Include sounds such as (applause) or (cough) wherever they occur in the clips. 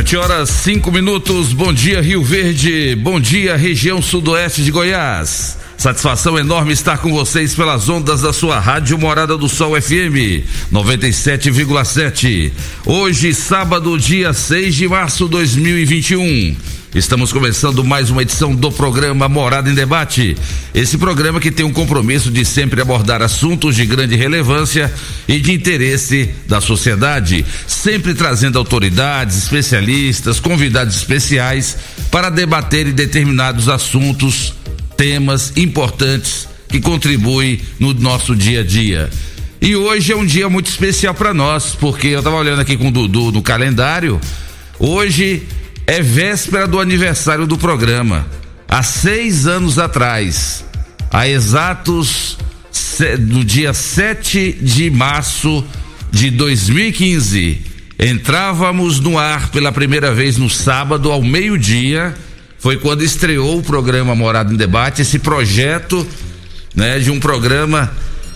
Sete horas cinco minutos. Bom dia Rio Verde. Bom dia região sudoeste de Goiás. Satisfação enorme estar com vocês pelas ondas da sua rádio Morada do Sol FM 97,7. Hoje, sábado, dia 6 de março de 2021. Estamos começando mais uma edição do programa Morada em Debate. Esse programa que tem um compromisso de sempre abordar assuntos de grande relevância e de interesse da sociedade, sempre trazendo autoridades, especialistas, convidados especiais para debater determinados assuntos temas importantes que contribuem no nosso dia a dia. E hoje é um dia muito especial para nós, porque eu estava olhando aqui com o Dudu no calendário. Hoje é véspera do aniversário do programa. Há seis anos atrás, há exatos no dia 7 de março de 2015, entrávamos no ar pela primeira vez no sábado ao meio-dia foi quando estreou o programa Morada em Debate, esse projeto, né, de um programa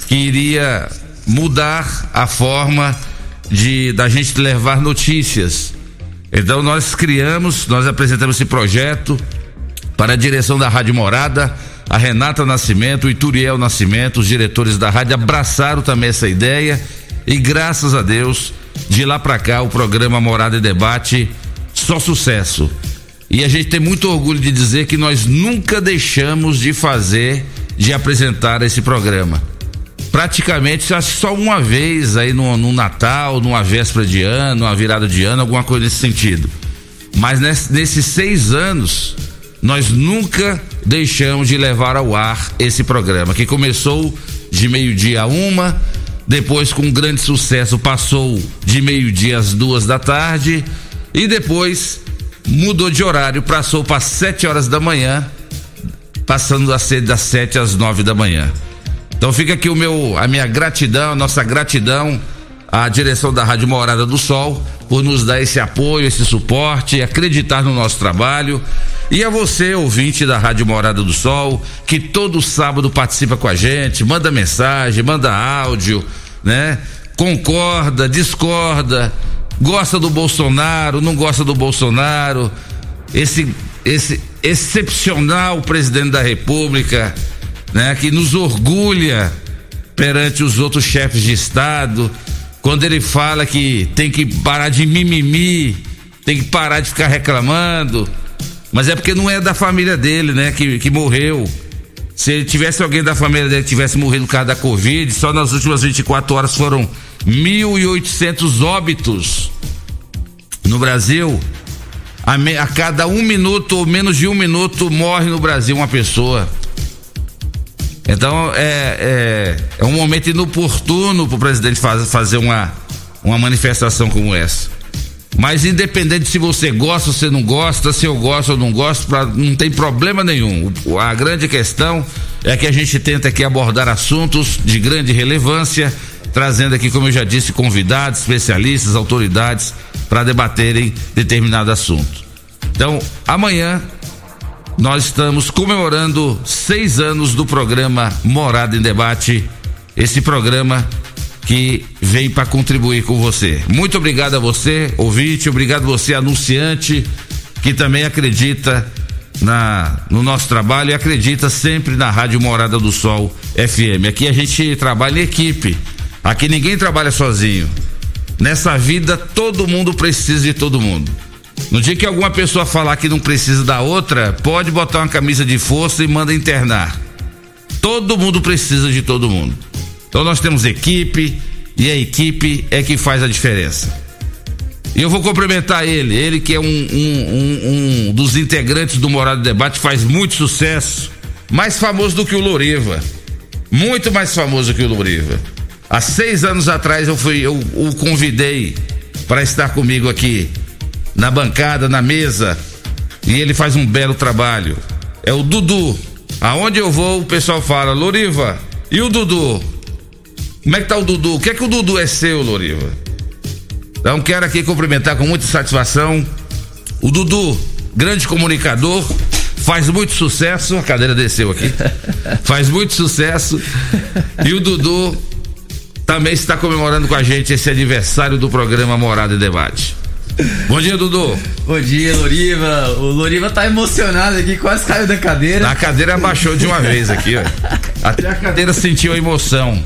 que iria mudar a forma de da gente levar notícias. Então nós criamos, nós apresentamos esse projeto para a direção da Rádio Morada, a Renata Nascimento, o Ituriel Nascimento, os diretores da rádio abraçaram também essa ideia e graças a Deus, de lá para cá o programa Morada em Debate só sucesso. E a gente tem muito orgulho de dizer que nós nunca deixamos de fazer, de apresentar esse programa. Praticamente, só uma vez aí no, no Natal, numa véspera de ano, numa virada de ano, alguma coisa nesse sentido. Mas nesse, nesses seis anos, nós nunca deixamos de levar ao ar esse programa, que começou de meio-dia a uma, depois com grande sucesso passou de meio-dia às duas da tarde e depois mudou de horário, passou para sete horas da manhã, passando a ser das sete às nove da manhã. Então fica aqui o meu, a minha gratidão, a nossa gratidão à direção da Rádio Morada do Sol por nos dar esse apoio, esse suporte, acreditar no nosso trabalho. E a você, ouvinte da Rádio Morada do Sol, que todo sábado participa com a gente, manda mensagem, manda áudio, né? Concorda, discorda, gosta do Bolsonaro, não gosta do Bolsonaro, esse esse excepcional presidente da República, né, que nos orgulha perante os outros chefes de estado, quando ele fala que tem que parar de mimimi, tem que parar de ficar reclamando, mas é porque não é da família dele, né, que, que morreu. Se ele tivesse alguém da família dele que tivesse morrido por causa da Covid, só nas últimas 24 horas foram 1.800 óbitos no Brasil. A, me, a, cada um minuto ou menos de um minuto morre no Brasil uma pessoa. Então é, é, é um momento inoportuno para o presidente faz, fazer uma, uma manifestação como essa. Mas independente se você gosta ou você não gosta, se eu gosto ou não gosto, pra, não tem problema nenhum. A grande questão é que a gente tenta aqui abordar assuntos de grande relevância trazendo aqui, como eu já disse, convidados, especialistas, autoridades para debaterem determinado assunto. Então, amanhã nós estamos comemorando seis anos do programa Morada em Debate. Esse programa que vem para contribuir com você. Muito obrigado a você, ouvinte, obrigado você, anunciante, que também acredita na, no nosso trabalho e acredita sempre na Rádio Morada do Sol FM. Aqui a gente trabalha em equipe. Aqui ninguém trabalha sozinho. Nessa vida todo mundo precisa de todo mundo. No dia que alguma pessoa falar que não precisa da outra, pode botar uma camisa de força e manda internar. Todo mundo precisa de todo mundo. Então nós temos equipe e a equipe é que faz a diferença. E eu vou cumprimentar ele, ele que é um, um, um, um dos integrantes do Morado Debate, faz muito sucesso, mais famoso do que o Loriva, muito mais famoso que o Loriva. Há seis anos atrás eu fui, eu o convidei para estar comigo aqui na bancada, na mesa, e ele faz um belo trabalho. É o Dudu. Aonde eu vou, o pessoal fala, Loriva, e o Dudu? Como é que tá o Dudu? O que é que o Dudu é seu, Loriva? Então quero aqui cumprimentar com muita satisfação o Dudu, grande comunicador, faz muito sucesso, a cadeira desceu aqui. (laughs) faz muito sucesso. E o Dudu também está comemorando com a gente esse aniversário do programa Morada e Debate. Bom dia, Dudu. Bom dia, Loriva. O Loriva tá emocionado aqui, quase caiu da cadeira. A cadeira abaixou de uma vez aqui, ó. Até a cadeira sentiu a emoção.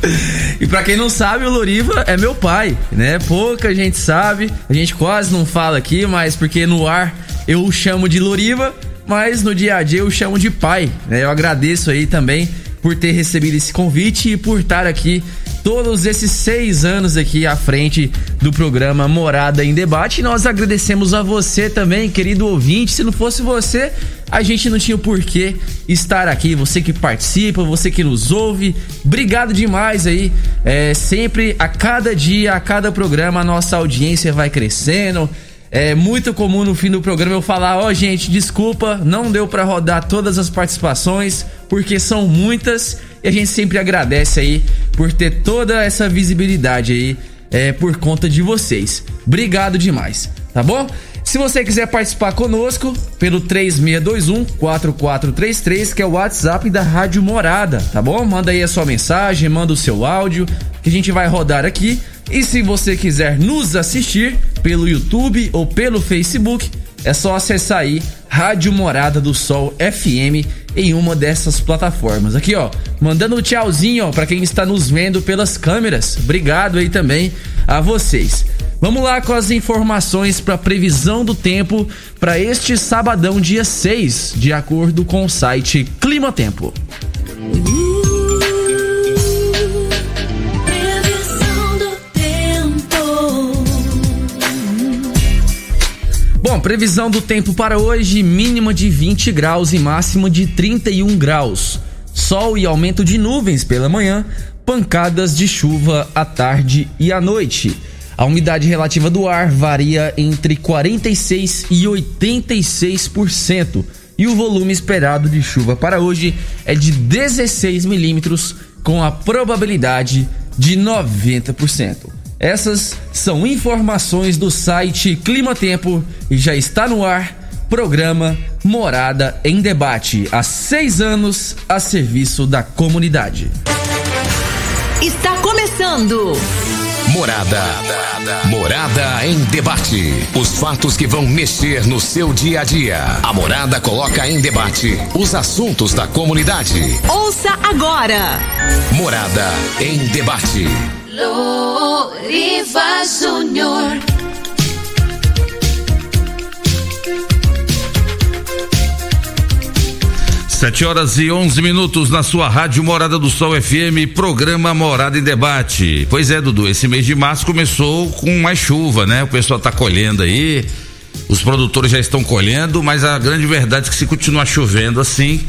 E para quem não sabe, o Loriva é meu pai, né? Pouca gente sabe, a gente quase não fala aqui, mas porque no ar eu o chamo de Loriva, mas no dia a dia eu o chamo de pai, né? Eu agradeço aí também por ter recebido esse convite e por estar aqui todos esses seis anos aqui à frente do programa Morada em Debate. E nós agradecemos a você também, querido ouvinte. Se não fosse você, a gente não tinha o porquê estar aqui. Você que participa, você que nos ouve, obrigado demais aí. É, sempre, a cada dia, a cada programa, a nossa audiência vai crescendo. É muito comum no fim do programa eu falar, ó, oh, gente, desculpa, não deu para rodar todas as participações, porque são muitas e a gente sempre agradece aí por ter toda essa visibilidade aí é, por conta de vocês. Obrigado demais, tá bom? Se você quiser participar conosco pelo 3621 4433, que é o WhatsApp da Rádio Morada, tá bom? Manda aí a sua mensagem, manda o seu áudio, que a gente vai rodar aqui. E se você quiser nos assistir pelo YouTube ou pelo Facebook, é só acessar aí Rádio Morada do Sol FM em uma dessas plataformas. Aqui, ó, mandando um tchauzinho, para quem está nos vendo pelas câmeras. Obrigado aí também a vocês. Vamos lá com as informações para previsão do tempo para este sabadão, dia 6, de acordo com o site Clima Tempo. Bom, previsão do tempo para hoje: mínima de 20 graus e máxima de 31 graus. Sol e aumento de nuvens pela manhã, pancadas de chuva à tarde e à noite. A umidade relativa do ar varia entre 46 e 86%. E o volume esperado de chuva para hoje é de 16 milímetros, com a probabilidade de 90%. Essas são informações do site Clima Tempo e já está no ar programa Morada em Debate. Há seis anos a serviço da comunidade. Está começando. Morada. Morada em debate. Os fatos que vão mexer no seu dia a dia. A Morada coloca em debate os assuntos da comunidade. Ouça agora. Morada em debate. Loriva Júnior. Sete horas e onze minutos na sua rádio Morada do Sol FM, programa Morada em Debate. Pois é, Dudu, esse mês de março começou com mais chuva, né? O pessoal tá colhendo aí, os produtores já estão colhendo, mas a grande verdade é que se continuar chovendo assim,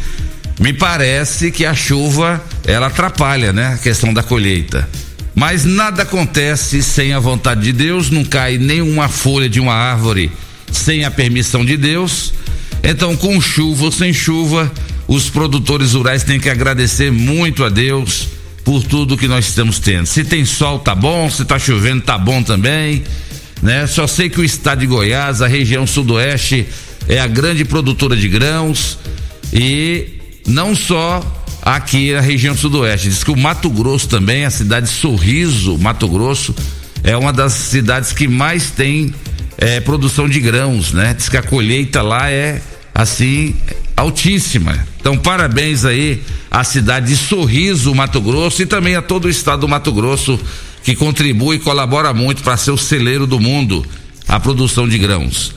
me parece que a chuva ela atrapalha, né? A questão da colheita. Mas nada acontece sem a vontade de Deus, não cai nenhuma folha de uma árvore sem a permissão de Deus. Então, com chuva ou sem chuva, os produtores rurais têm que agradecer muito a Deus por tudo que nós estamos tendo. Se tem sol, tá bom, se tá chovendo, tá bom também. né? Só sei que o estado de Goiás, a região sudoeste, é a grande produtora de grãos e não só aqui na região sudoeste. Diz que o Mato Grosso também, a cidade de Sorriso, Mato Grosso, é uma das cidades que mais tem é, produção de grãos, né? Diz que a colheita lá é assim altíssima. Então, parabéns aí à cidade de Sorriso, Mato Grosso e também a todo o estado do Mato Grosso que contribui e colabora muito para ser o celeiro do mundo a produção de grãos.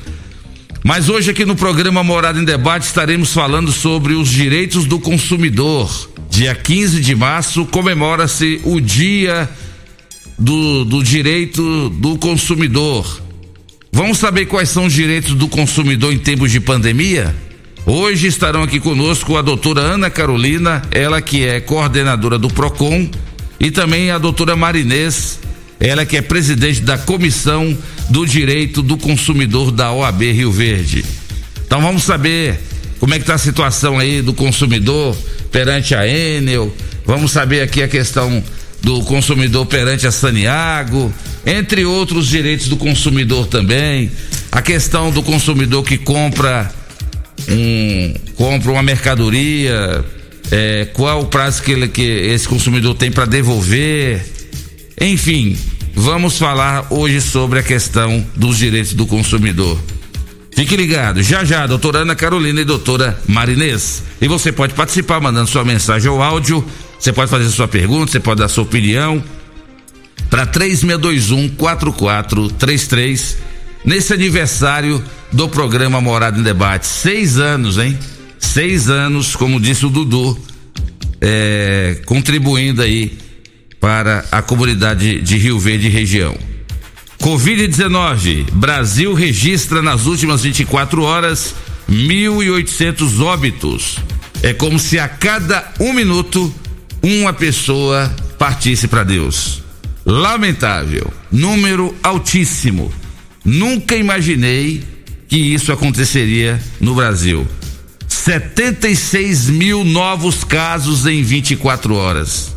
Mas hoje aqui no programa Morada em Debate estaremos falando sobre os direitos do consumidor. Dia 15 de março comemora-se o Dia do, do Direito do Consumidor. Vamos saber quais são os direitos do consumidor em tempos de pandemia? Hoje estarão aqui conosco a doutora Ana Carolina, ela que é coordenadora do PROCON, e também a doutora Marinês, ela que é presidente da Comissão do Direito do Consumidor da OAB Rio Verde. Então vamos saber como é que está a situação aí do consumidor perante a Enel, vamos saber aqui a questão do consumidor perante a Saniago, entre outros direitos do consumidor também, a questão do consumidor que compra um compra uma mercadoria, é, qual o prazo que, ele, que esse consumidor tem para devolver, enfim, vamos falar hoje sobre a questão dos direitos do consumidor. Fique ligado, já já, doutora Ana Carolina e doutora Marinês. E você pode participar mandando sua mensagem ou áudio, você pode fazer sua pergunta, você pode dar sua opinião para 3621 4433 nesse aniversário do programa Morada em Debate. Seis anos, hein? Seis anos, como disse o Dudu, é, contribuindo aí para a comunidade de Rio Verde e região. Covid-19, Brasil registra nas últimas 24 horas 1.800 óbitos. É como se a cada um minuto uma pessoa partisse para Deus. Lamentável, número altíssimo. Nunca imaginei que isso aconteceria no Brasil. 76 mil novos casos em 24 horas.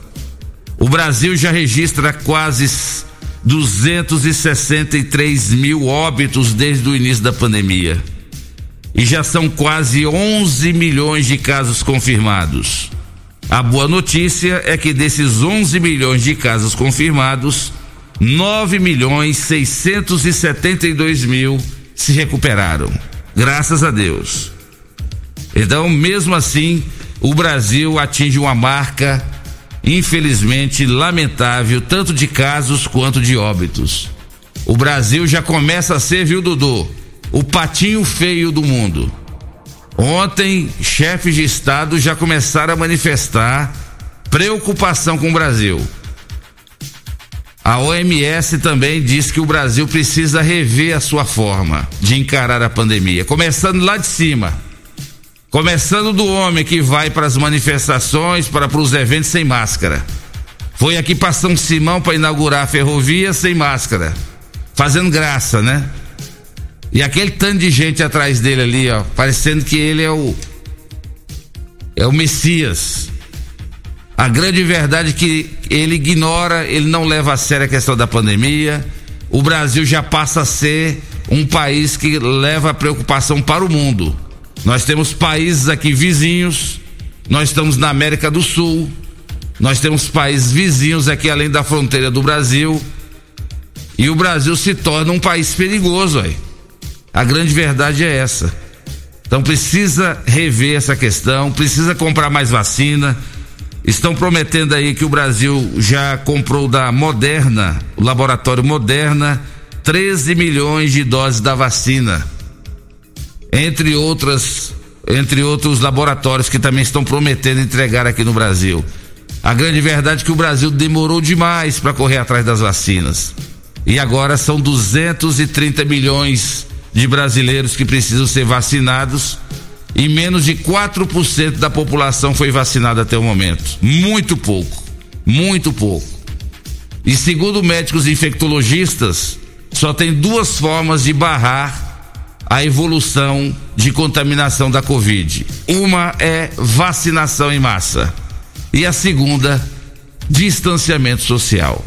O Brasil já registra quase 263 mil óbitos desde o início da pandemia. E já são quase 11 milhões de casos confirmados. A boa notícia é que desses 11 milhões de casos confirmados, 9 milhões 672 mil se recuperaram. Graças a Deus. Então, mesmo assim, o Brasil atinge uma marca, infelizmente, lamentável, tanto de casos quanto de óbitos. O Brasil já começa a ser, viu, Dudu? O patinho feio do mundo. Ontem, chefes de Estado já começaram a manifestar preocupação com o Brasil. A OMS também diz que o Brasil precisa rever a sua forma de encarar a pandemia, começando lá de cima. Começando do homem que vai para as manifestações, para, os eventos sem máscara. Foi aqui para São Simão para inaugurar a ferrovia sem máscara. Fazendo graça, né? E aquele tanto de gente atrás dele ali, ó, parecendo que ele é o é o Messias. A grande verdade é que ele ignora, ele não leva a sério a questão da pandemia. O Brasil já passa a ser um país que leva preocupação para o mundo. Nós temos países aqui vizinhos, nós estamos na América do Sul, nós temos países vizinhos aqui além da fronteira do Brasil. E o Brasil se torna um país perigoso, aí. A grande verdade é essa. Então precisa rever essa questão, precisa comprar mais vacina, Estão prometendo aí que o Brasil já comprou da Moderna, o laboratório Moderna, 13 milhões de doses da vacina. Entre outras, entre outros laboratórios que também estão prometendo entregar aqui no Brasil. A grande verdade é que o Brasil demorou demais para correr atrás das vacinas. E agora são 230 milhões de brasileiros que precisam ser vacinados e menos de 4% da população foi vacinada até o momento. Muito pouco. Muito pouco. E segundo médicos infectologistas, só tem duas formas de barrar a evolução de contaminação da Covid. Uma é vacinação em massa e a segunda, distanciamento social.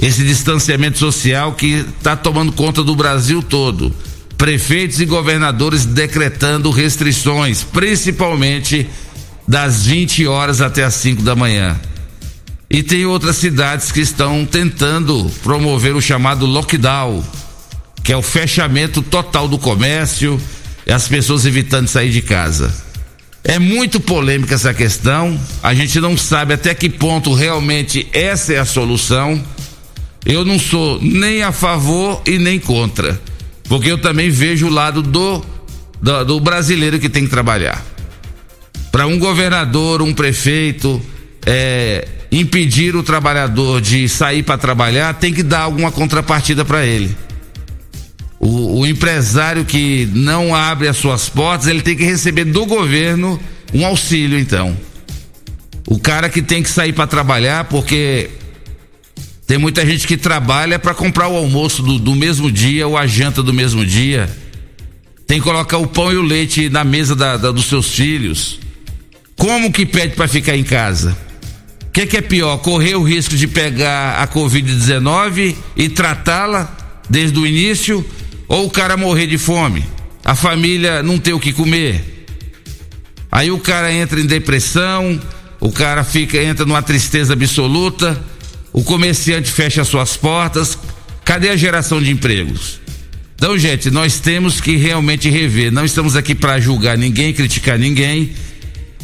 esse distanciamento social que está tomando conta do Brasil todo. Prefeitos e governadores decretando restrições, principalmente das 20 horas até as 5 da manhã. E tem outras cidades que estão tentando promover o chamado lockdown, que é o fechamento total do comércio as pessoas evitando sair de casa. É muito polêmica essa questão, a gente não sabe até que ponto realmente essa é a solução. Eu não sou nem a favor e nem contra, porque eu também vejo o lado do, do, do brasileiro que tem que trabalhar. Para um governador, um prefeito, é, impedir o trabalhador de sair para trabalhar, tem que dar alguma contrapartida para ele. O, o, empresário que não abre as suas portas, ele tem que receber do governo um auxílio, então. O cara que tem que sair para trabalhar, porque tem muita gente que trabalha para comprar o almoço do, do, mesmo dia ou a janta do mesmo dia. Tem que colocar o pão e o leite na mesa da, da, dos seus filhos. Como que pede para ficar em casa? O que, que é pior? Correr o risco de pegar a Covid-19 e tratá-la desde o início ou o cara morrer de fome, a família não ter o que comer. Aí o cara entra em depressão, o cara fica entra numa tristeza absoluta, o comerciante fecha suas portas. Cadê a geração de empregos? Então, gente, nós temos que realmente rever. Não estamos aqui para julgar ninguém, criticar ninguém,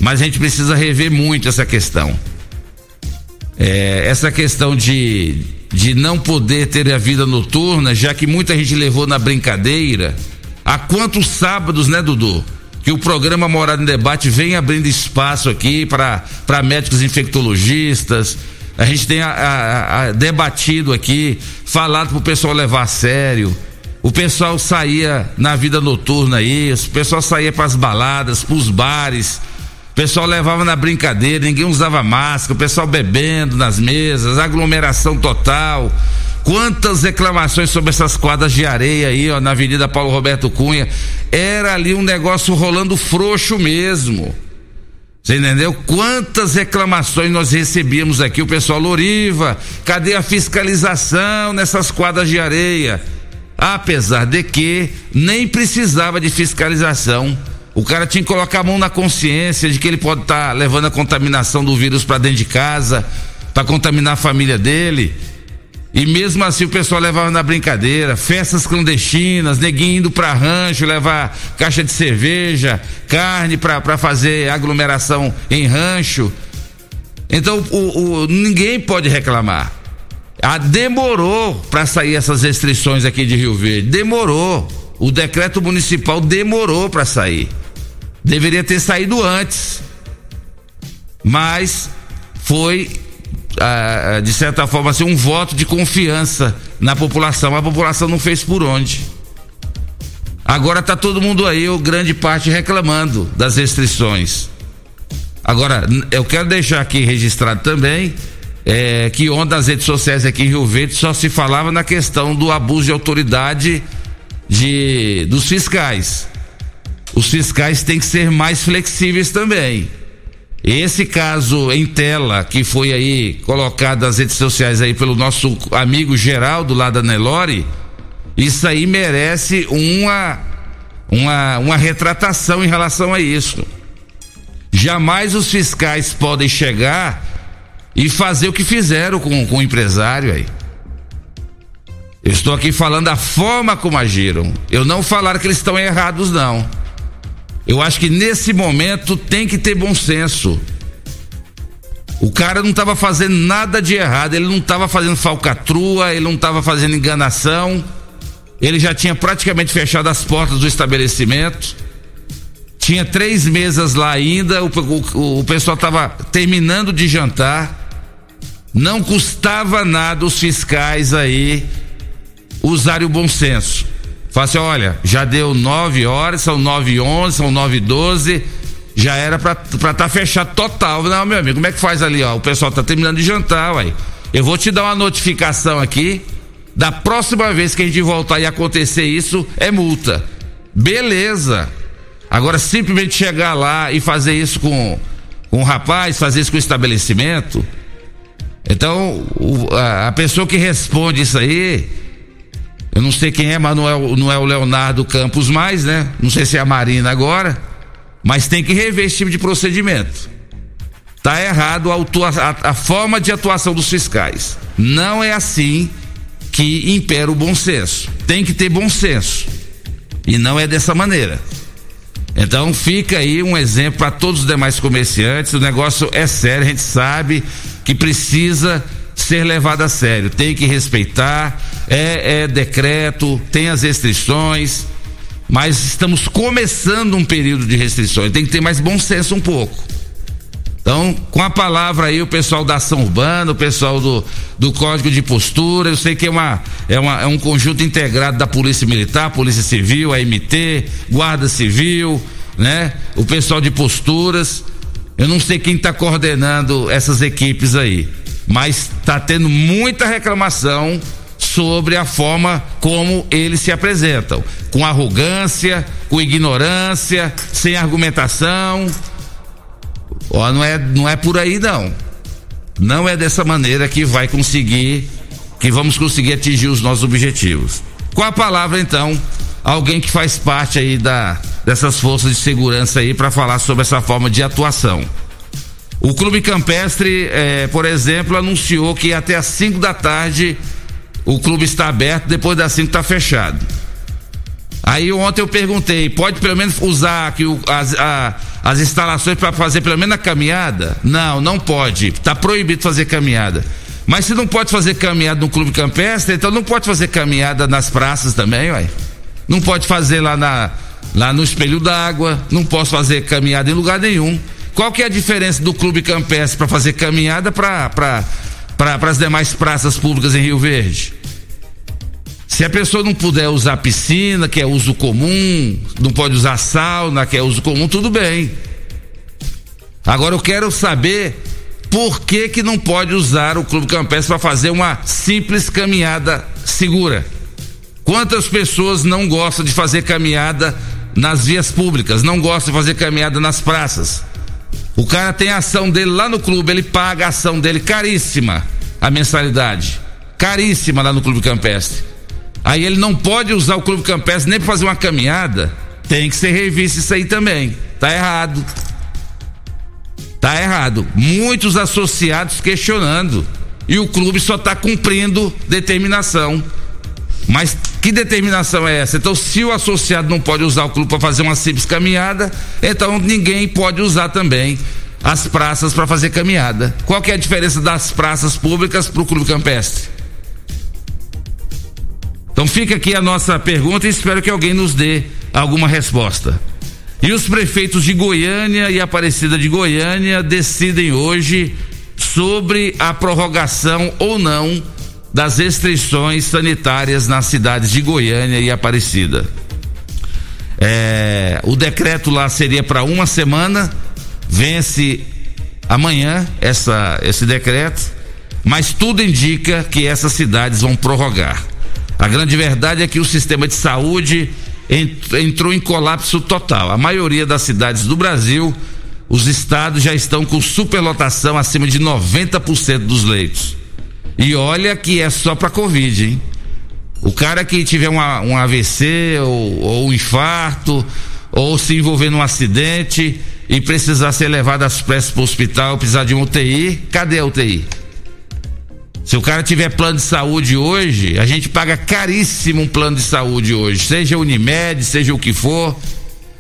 mas a gente precisa rever muito essa questão. É, essa questão de, de não poder ter a vida noturna, já que muita gente levou na brincadeira. Há quantos sábados, né, Dudu? Que o programa Morada em Debate vem abrindo espaço aqui para médicos infectologistas. A gente tem a, a, a, debatido aqui, falado para o pessoal levar a sério. O pessoal saía na vida noturna aí, o pessoal saía para as baladas, para os bares o pessoal levava na brincadeira, ninguém usava máscara, o pessoal bebendo nas mesas, aglomeração total. Quantas reclamações sobre essas quadras de areia aí, ó, na Avenida Paulo Roberto Cunha. Era ali um negócio rolando frouxo mesmo. Você entendeu? Quantas reclamações nós recebíamos aqui, o pessoal Loriva, cadê a fiscalização nessas quadras de areia? Apesar de que nem precisava de fiscalização o cara tinha que colocar a mão na consciência de que ele pode estar tá levando a contaminação do vírus para dentro de casa, para contaminar a família dele. E mesmo assim o pessoal levava na brincadeira, festas clandestinas, neguinho indo para rancho, levar caixa de cerveja, carne para fazer aglomeração em rancho. Então o, o, ninguém pode reclamar. Ah, demorou para sair essas restrições aqui de Rio Verde, demorou. O decreto municipal demorou para sair. Deveria ter saído antes. Mas foi, ah, de certa forma, assim, um voto de confiança na população. A população não fez por onde. Agora está todo mundo aí, ou grande parte, reclamando das restrições. Agora, eu quero deixar aqui registrado também é, que ontem nas redes sociais aqui em Rio Verde só se falava na questão do abuso de autoridade de dos fiscais os fiscais têm que ser mais flexíveis também. Esse caso em tela que foi aí colocado nas redes sociais aí pelo nosso amigo Geraldo lá da Nelore, isso aí merece uma uma uma retratação em relação a isso. Jamais os fiscais podem chegar e fazer o que fizeram com, com o empresário aí. Eu estou aqui falando da forma como agiram. Eu não falar que eles estão errados, não. Eu acho que nesse momento tem que ter bom senso. O cara não estava fazendo nada de errado, ele não estava fazendo falcatrua, ele não estava fazendo enganação. Ele já tinha praticamente fechado as portas do estabelecimento. Tinha três mesas lá ainda, o, o, o pessoal estava terminando de jantar. Não custava nada os fiscais aí usarem o bom senso. Fala assim, olha, já deu nove horas, são nove e onze, são nove e doze, já era pra estar tá fechado total. Não, meu amigo, como é que faz ali, ó? O pessoal tá terminando de jantar, uai. Eu vou te dar uma notificação aqui, da próxima vez que a gente voltar e acontecer isso, é multa. Beleza. Agora, simplesmente chegar lá e fazer isso com, com o rapaz, fazer isso com o estabelecimento, Então, o, a, a, pessoa que responde isso aí, eu não sei quem é, mas não é, não é o Leonardo Campos mais, né? Não sei se é a Marina agora, mas tem que rever esse tipo de procedimento. Tá errado a, a, a forma de atuação dos fiscais. Não é assim que impera o bom senso. Tem que ter bom senso. E não é dessa maneira. Então fica aí um exemplo para todos os demais comerciantes. O negócio é sério, a gente sabe que precisa ser levado a sério. Tem que respeitar, é, é decreto, tem as restrições, mas estamos começando um período de restrições. Tem que ter mais bom senso um pouco. Então, com a palavra aí, o pessoal da ação urbana, o pessoal do, do Código de Postura, eu sei que é, uma, é, uma, é um conjunto integrado da Polícia Militar, Polícia Civil, a MT, Guarda Civil, né? O pessoal de posturas. Eu não sei quem está coordenando essas equipes aí, mas está tendo muita reclamação sobre a forma como eles se apresentam, com arrogância, com ignorância, sem argumentação Ó, não é, não é por aí não. Não é dessa maneira que vai conseguir, que vamos conseguir atingir os nossos objetivos. Com a palavra então, alguém que faz parte aí da dessas forças de segurança aí para falar sobre essa forma de atuação. O Clube Campestre, eh, por exemplo, anunciou que até às 5 da tarde o clube está aberto, depois das 5 está fechado. Aí ontem eu perguntei, pode pelo menos usar aqui o, as, a, as instalações para fazer pelo menos a caminhada? Não, não pode. Está proibido fazer caminhada. Mas se não pode fazer caminhada no clube campestre, então não pode fazer caminhada nas praças também, uai. Não pode fazer lá na lá no espelho d'água, não posso fazer caminhada em lugar nenhum. Qual que é a diferença do clube campestre para fazer caminhada para para as demais praças públicas em Rio Verde? Se a pessoa não puder usar piscina, que é uso comum, não pode usar sauna, que é uso comum, tudo bem. Agora eu quero saber por que que não pode usar o Clube Campestre para fazer uma simples caminhada segura. Quantas pessoas não gostam de fazer caminhada nas vias públicas, não gostam de fazer caminhada nas praças? O cara tem a ação dele lá no clube, ele paga a ação dele caríssima, a mensalidade. Caríssima lá no Clube Campestre. Aí ele não pode usar o clube campestre nem para fazer uma caminhada. Tem que ser revisto isso aí também. Tá errado. Tá errado. Muitos associados questionando. E o clube só está cumprindo determinação. Mas que determinação é essa? Então, se o associado não pode usar o clube para fazer uma simples caminhada, então ninguém pode usar também as praças para fazer caminhada. Qual que é a diferença das praças públicas para o clube campestre? Então fica aqui a nossa pergunta e espero que alguém nos dê alguma resposta. E os prefeitos de Goiânia e Aparecida de Goiânia decidem hoje sobre a prorrogação ou não das restrições sanitárias nas cidades de Goiânia e Aparecida. É, o decreto lá seria para uma semana, vence amanhã essa, esse decreto, mas tudo indica que essas cidades vão prorrogar. A grande verdade é que o sistema de saúde entrou em colapso total. A maioria das cidades do Brasil, os estados já estão com superlotação acima de 90% dos leitos. E olha que é só para Covid, hein? O cara que tiver uma, um AVC ou, ou um infarto, ou se envolver num acidente e precisar ser levado às pressas para o hospital, precisar de um UTI, cadê a UTI? Se o cara tiver plano de saúde hoje, a gente paga caríssimo um plano de saúde hoje, seja Unimed, seja o que for.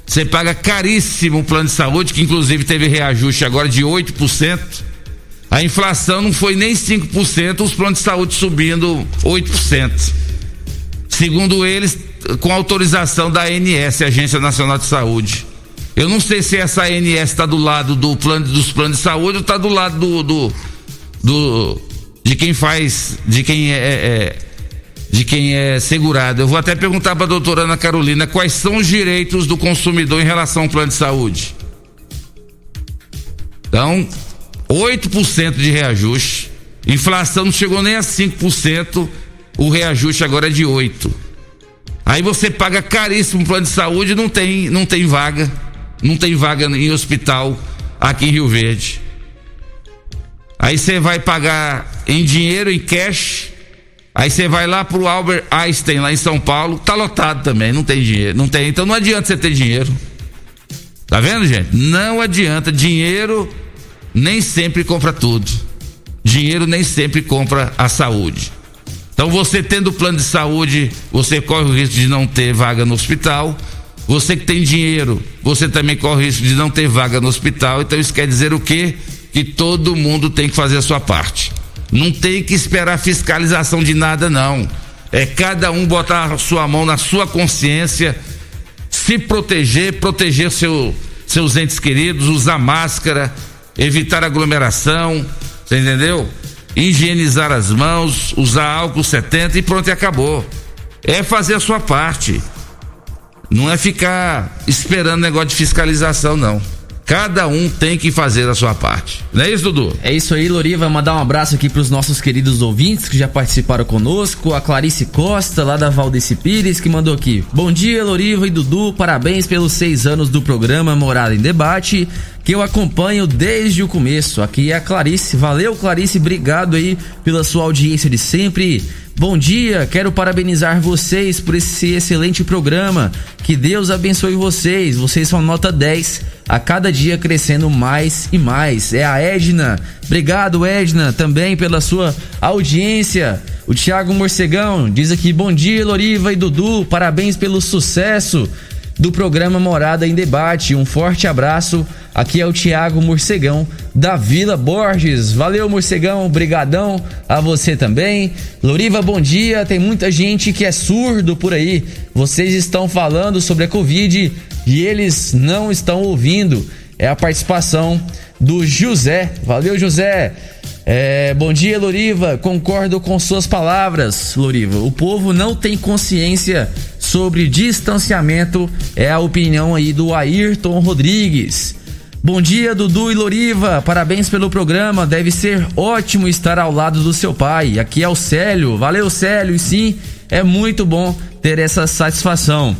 Você paga caríssimo um plano de saúde, que inclusive teve reajuste agora de 8%. A inflação não foi nem 5%, os planos de saúde subindo 8%. Segundo eles, com autorização da ANS, Agência Nacional de Saúde. Eu não sei se essa ANS está do lado do plano dos planos de saúde ou está do lado do, do, do de quem faz, de quem é, é de quem é segurado. Eu vou até perguntar para a doutora Ana Carolina quais são os direitos do consumidor em relação ao plano de saúde. Então, 8% de reajuste. Inflação não chegou nem a 5%, o reajuste agora é de 8%. Aí você paga caríssimo o plano de saúde não tem, não tem vaga. Não tem vaga em hospital aqui em Rio Verde. Aí você vai pagar em dinheiro, em cash. Aí você vai lá pro Albert Einstein, lá em São Paulo, tá lotado também, não tem dinheiro. Não tem, então não adianta você ter dinheiro. Tá vendo, gente? Não adianta. Dinheiro nem sempre compra tudo. Dinheiro nem sempre compra a saúde. Então você tendo plano de saúde, você corre o risco de não ter vaga no hospital. Você que tem dinheiro, você também corre o risco de não ter vaga no hospital. Então isso quer dizer o quê? Que todo mundo tem que fazer a sua parte. Não tem que esperar fiscalização de nada, não. É cada um botar a sua mão na sua consciência, se proteger, proteger seu, seus entes queridos, usar máscara, evitar aglomeração, você entendeu? Higienizar as mãos, usar álcool 70 e pronto, e acabou. É fazer a sua parte. Não é ficar esperando negócio de fiscalização, não. Cada um tem que fazer a sua parte. Não é isso, Dudu? É isso aí, Loriva. Mandar um abraço aqui para os nossos queridos ouvintes que já participaram conosco. A Clarice Costa, lá da Valdeci Pires, que mandou aqui. Bom dia, Loriva e Dudu. Parabéns pelos seis anos do programa Morada em Debate, que eu acompanho desde o começo. Aqui é a Clarice. Valeu, Clarice. Obrigado aí pela sua audiência de sempre. Bom dia, quero parabenizar vocês por esse excelente programa. Que Deus abençoe vocês. Vocês são nota 10, a cada dia crescendo mais e mais. É a Edna. Obrigado, Edna, também pela sua audiência. O Thiago Morcegão diz aqui: Bom dia, Loriva e Dudu. Parabéns pelo sucesso do programa Morada em Debate. Um forte abraço. Aqui é o Tiago Morcegão da Vila Borges. Valeu, Morcegão. Brigadão a você também. Loriva, bom dia. Tem muita gente que é surdo por aí. Vocês estão falando sobre a Covid e eles não estão ouvindo. É a participação do José. Valeu, José. É, bom dia, Loriva. Concordo com suas palavras, Loriva. O povo não tem consciência sobre distanciamento. É a opinião aí do Ayrton Rodrigues. Bom dia, Dudu e Loriva. Parabéns pelo programa. Deve ser ótimo estar ao lado do seu pai. Aqui é o Célio. Valeu, Célio. E sim, é muito bom ter essa satisfação.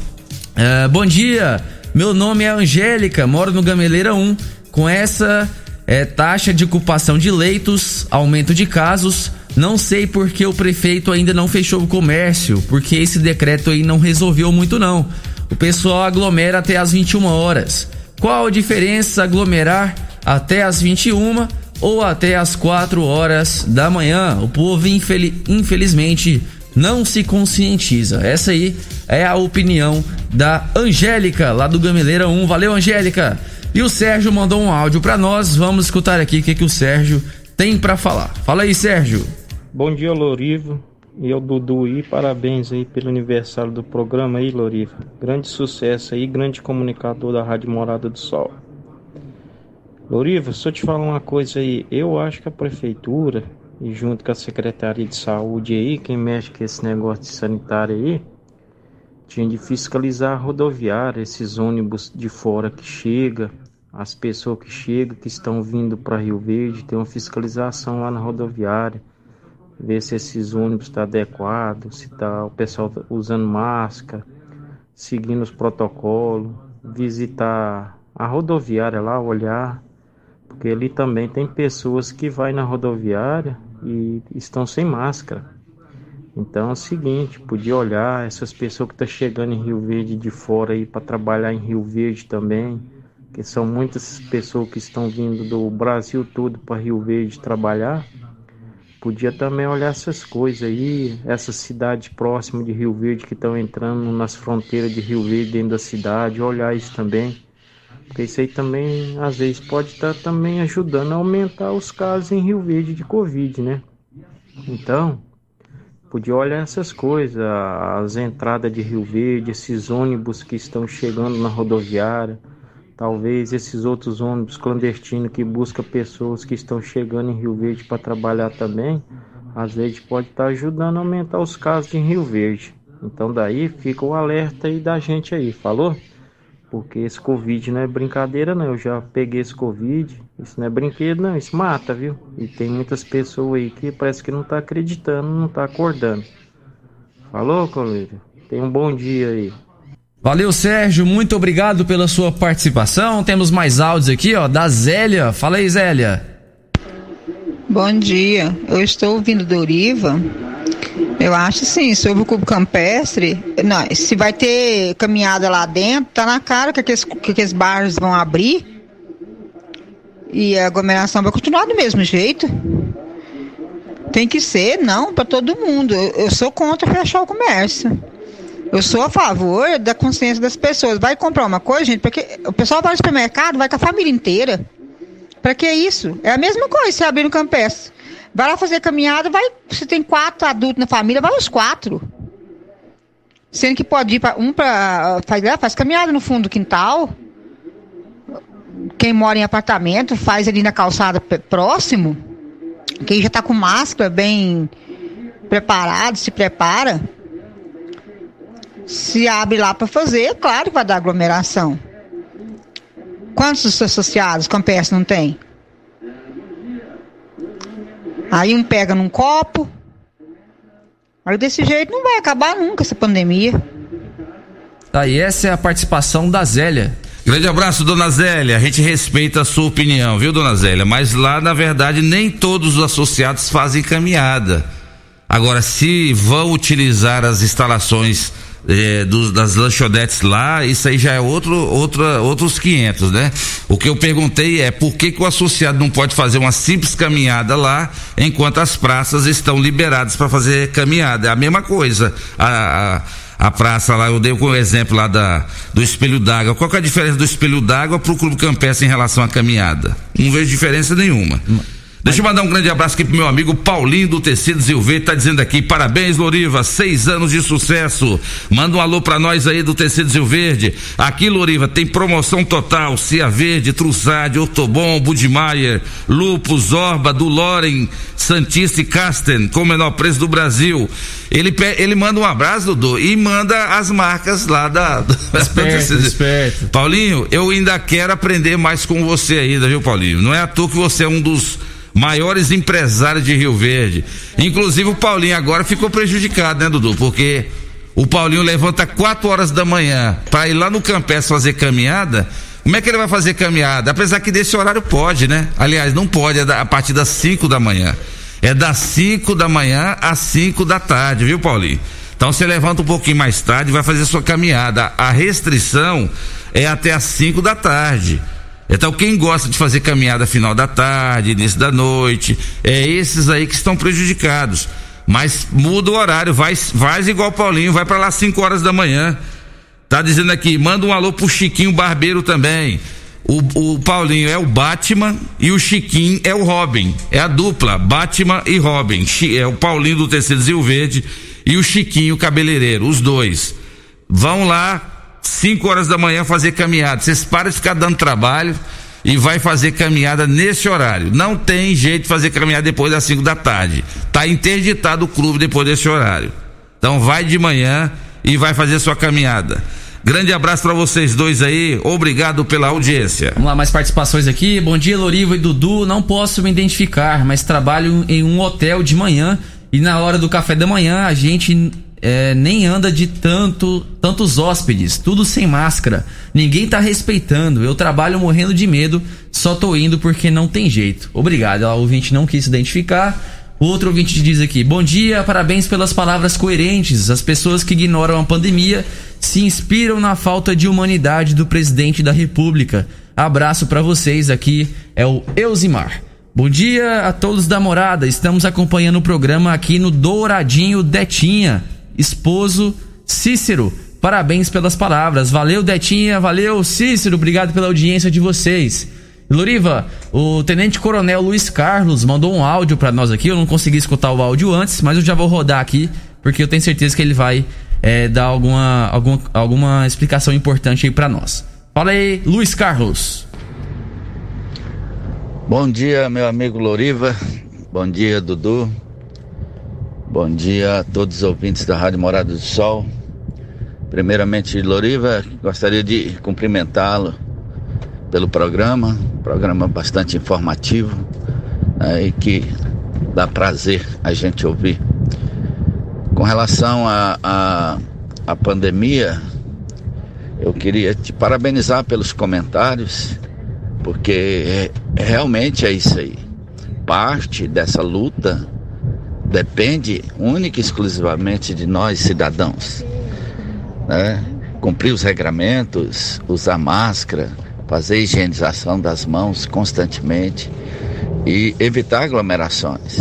É, bom dia. Meu nome é Angélica. Moro no Gameleira 1. Com essa é, taxa de ocupação de leitos, aumento de casos. Não sei porque o prefeito ainda não fechou o comércio, porque esse decreto aí não resolveu muito não. O pessoal aglomera até as 21 horas. Qual a diferença aglomerar até as 21 ou até as 4 horas da manhã? O povo infelizmente não se conscientiza. Essa aí é a opinião da Angélica, lá do Gameleira 1. Valeu, Angélica! E o Sérgio mandou um áudio para nós. Vamos escutar aqui o que, que o Sérgio tem para falar. Fala aí, Sérgio. Bom dia, Lorivo. E ao Dudu e parabéns aí pelo aniversário do programa aí, Loriva. Grande sucesso aí, grande comunicador da Rádio Morada do Sol. Loriva, só te falar uma coisa aí, eu acho que a prefeitura e junto com a Secretaria de Saúde aí, quem mexe com esse negócio de sanitário aí, tinha de fiscalizar a rodoviária, esses ônibus de fora que chega, as pessoas que chegam, que estão vindo para Rio Verde, tem uma fiscalização lá na rodoviária, ver se esses ônibus estão tá adequados, se tá o pessoal tá usando máscara, seguindo os protocolos, visitar a rodoviária lá, olhar, porque ali também tem pessoas que vai na rodoviária e estão sem máscara. Então é o seguinte, podia olhar essas pessoas que estão tá chegando em Rio Verde de fora aí para trabalhar em Rio Verde também que são muitas pessoas que estão vindo do Brasil todo para Rio Verde trabalhar, podia também olhar essas coisas aí, essas cidades próximas de Rio Verde que estão entrando nas fronteiras de Rio Verde dentro da cidade, olhar isso também, porque isso aí também às vezes pode estar tá também ajudando a aumentar os casos em Rio Verde de Covid, né? Então, podia olhar essas coisas, as entradas de Rio Verde, esses ônibus que estão chegando na rodoviária, Talvez esses outros ônibus clandestinos que buscam pessoas que estão chegando em Rio Verde para trabalhar também, às vezes pode estar tá ajudando a aumentar os casos em Rio Verde. Então daí fica o alerta aí da gente aí, falou? Porque esse Covid não é brincadeira não, eu já peguei esse Covid, isso não é brinquedo não, isso mata, viu? E tem muitas pessoas aí que parece que não tá acreditando, não tá acordando. Falou, colega? Tenha um bom dia aí. Valeu, Sérgio. Muito obrigado pela sua participação. Temos mais áudios aqui, ó, da Zélia. Fala aí, Zélia. Bom dia. Eu estou ouvindo Doriva. Eu acho sim, sobre o cubo campestre, não, se vai ter caminhada lá dentro, tá na cara que aqueles, que aqueles bares vão abrir e a aglomeração vai continuar do mesmo jeito. Tem que ser, não, para todo mundo. Eu, eu sou contra fechar o comércio. Eu sou a favor da consciência das pessoas. Vai comprar uma coisa, gente, porque o pessoal vai no supermercado, vai com a família inteira. Para que isso? É a mesma coisa se abrir no campestre. Vai lá fazer caminhada, vai. Se tem quatro adultos na família, vai os quatro. Sendo que pode ir um para faz, faz caminhada no fundo do quintal. Quem mora em apartamento faz ali na calçada próximo. Quem já está com máscara bem preparado, se prepara. Se abre lá para fazer, claro que vai dar aglomeração. Quantos associados campestres não tem? Aí um pega num copo. Aí desse jeito não vai acabar nunca essa pandemia. Tá, e essa é a participação da Zélia. Grande abraço, dona Zélia. A gente respeita a sua opinião, viu, dona Zélia? Mas lá, na verdade, nem todos os associados fazem caminhada. Agora, se vão utilizar as instalações é, das lanchonetes lá, isso aí já é outro, outra, outros 500, né? O que eu perguntei é por que, que o associado não pode fazer uma simples caminhada lá, enquanto as praças estão liberadas para fazer caminhada. É a mesma coisa. A, a, a praça lá, eu dei o exemplo lá da, do espelho d'água. Qual é a diferença do espelho d'água para o clube campestre em relação à caminhada? Não vejo diferença nenhuma. Deixa eu mandar um grande abraço aqui pro meu amigo Paulinho do Tecidos Rio Verde, tá dizendo aqui, parabéns Loriva, seis anos de sucesso. Manda um alô pra nós aí do Tecidos Rio Verde. Aqui, Loriva, tem promoção total, Cia Verde, Trussade, Ortobon, Budmeier, Lupus, Zorba, do Loren, Santista e Casten, com o menor preço do Brasil. Ele, ele manda um abraço, Dudu, e manda as marcas lá da. Esperto, (laughs) esperto. Paulinho, eu ainda quero aprender mais com você ainda, viu, Paulinho? Não é à toa que você é um dos maiores empresários de Rio Verde. Inclusive o Paulinho agora ficou prejudicado, né, Dudu? Porque o Paulinho levanta 4 horas da manhã para ir lá no Campestre fazer caminhada. Como é que ele vai fazer caminhada? Apesar que desse horário pode, né? Aliás, não pode, é a partir das 5 da manhã. É das 5 da manhã às 5 da tarde, viu, Paulinho? Então você levanta um pouquinho mais tarde e vai fazer sua caminhada. A restrição é até às 5 da tarde. Então, quem gosta de fazer caminhada final da tarde, início da noite, é esses aí que estão prejudicados. Mas muda o horário, vai, vai igual o Paulinho, vai para lá 5 horas da manhã. Tá dizendo aqui, manda um alô pro Chiquinho Barbeiro também. O, o Paulinho é o Batman e o Chiquinho é o Robin. É a dupla, Batman e Robin. É o Paulinho do Tecido Zil Verde e o Chiquinho Cabeleireiro, os dois. Vão lá, 5 horas da manhã fazer caminhada. Vocês param de ficar dando trabalho e vai fazer caminhada nesse horário. Não tem jeito de fazer caminhada depois das 5 da tarde. Tá interditado o clube depois desse horário. Então vai de manhã e vai fazer sua caminhada. Grande abraço para vocês dois aí. Obrigado pela audiência. Vamos lá, mais participações aqui. Bom dia, Loriva e Dudu. Não posso me identificar, mas trabalho em um hotel de manhã e na hora do café da manhã a gente é, nem anda de tanto tantos hóspedes, tudo sem máscara. Ninguém tá respeitando. Eu trabalho morrendo de medo, só tô indo porque não tem jeito. Obrigado. O ouvinte não quis se identificar. Outro ouvinte diz aqui: Bom dia, parabéns pelas palavras coerentes. As pessoas que ignoram a pandemia se inspiram na falta de humanidade do presidente da República. Abraço para vocês aqui, é o Eusimar. Bom dia a todos da morada. Estamos acompanhando o programa aqui no Douradinho Detinha esposo Cícero. Parabéns pelas palavras. Valeu, Detinha. Valeu, Cícero. Obrigado pela audiência de vocês. Loriva, o Tenente Coronel Luiz Carlos mandou um áudio para nós aqui. Eu não consegui escutar o áudio antes, mas eu já vou rodar aqui, porque eu tenho certeza que ele vai é, dar alguma, alguma, alguma explicação importante aí para nós. Fala aí, Luiz Carlos. Bom dia, meu amigo Loriva. Bom dia, Dudu. Bom dia a todos os ouvintes da Rádio Morada do Sol. Primeiramente, Loriva, gostaria de cumprimentá-lo pelo programa, programa bastante informativo né, e que dá prazer a gente ouvir. Com relação à a, a, a, pandemia, eu queria te parabenizar pelos comentários, porque é, realmente é isso aí. parte dessa luta depende única e exclusivamente de nós cidadãos. Né? Cumprir os regramentos, usar máscara, fazer higienização das mãos constantemente e evitar aglomerações.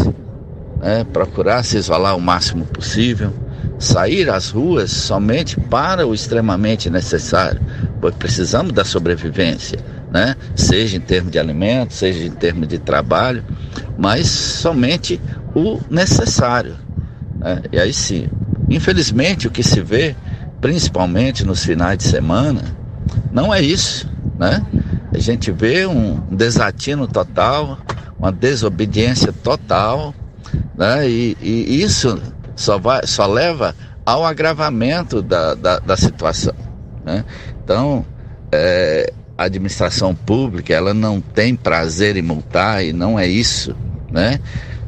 Né? Procurar se isolar o máximo possível, sair às ruas somente para o extremamente necessário, pois precisamos da sobrevivência, né? seja em termos de alimento, seja em termos de trabalho, mas somente o necessário. Né? E aí sim, infelizmente o que se vê, principalmente nos finais de semana, não é isso. Né? A gente vê um desatino total, uma desobediência total, né? e, e isso só, vai, só leva ao agravamento da, da, da situação. Né? Então, é, a administração pública ela não tem prazer em multar e não é isso, né?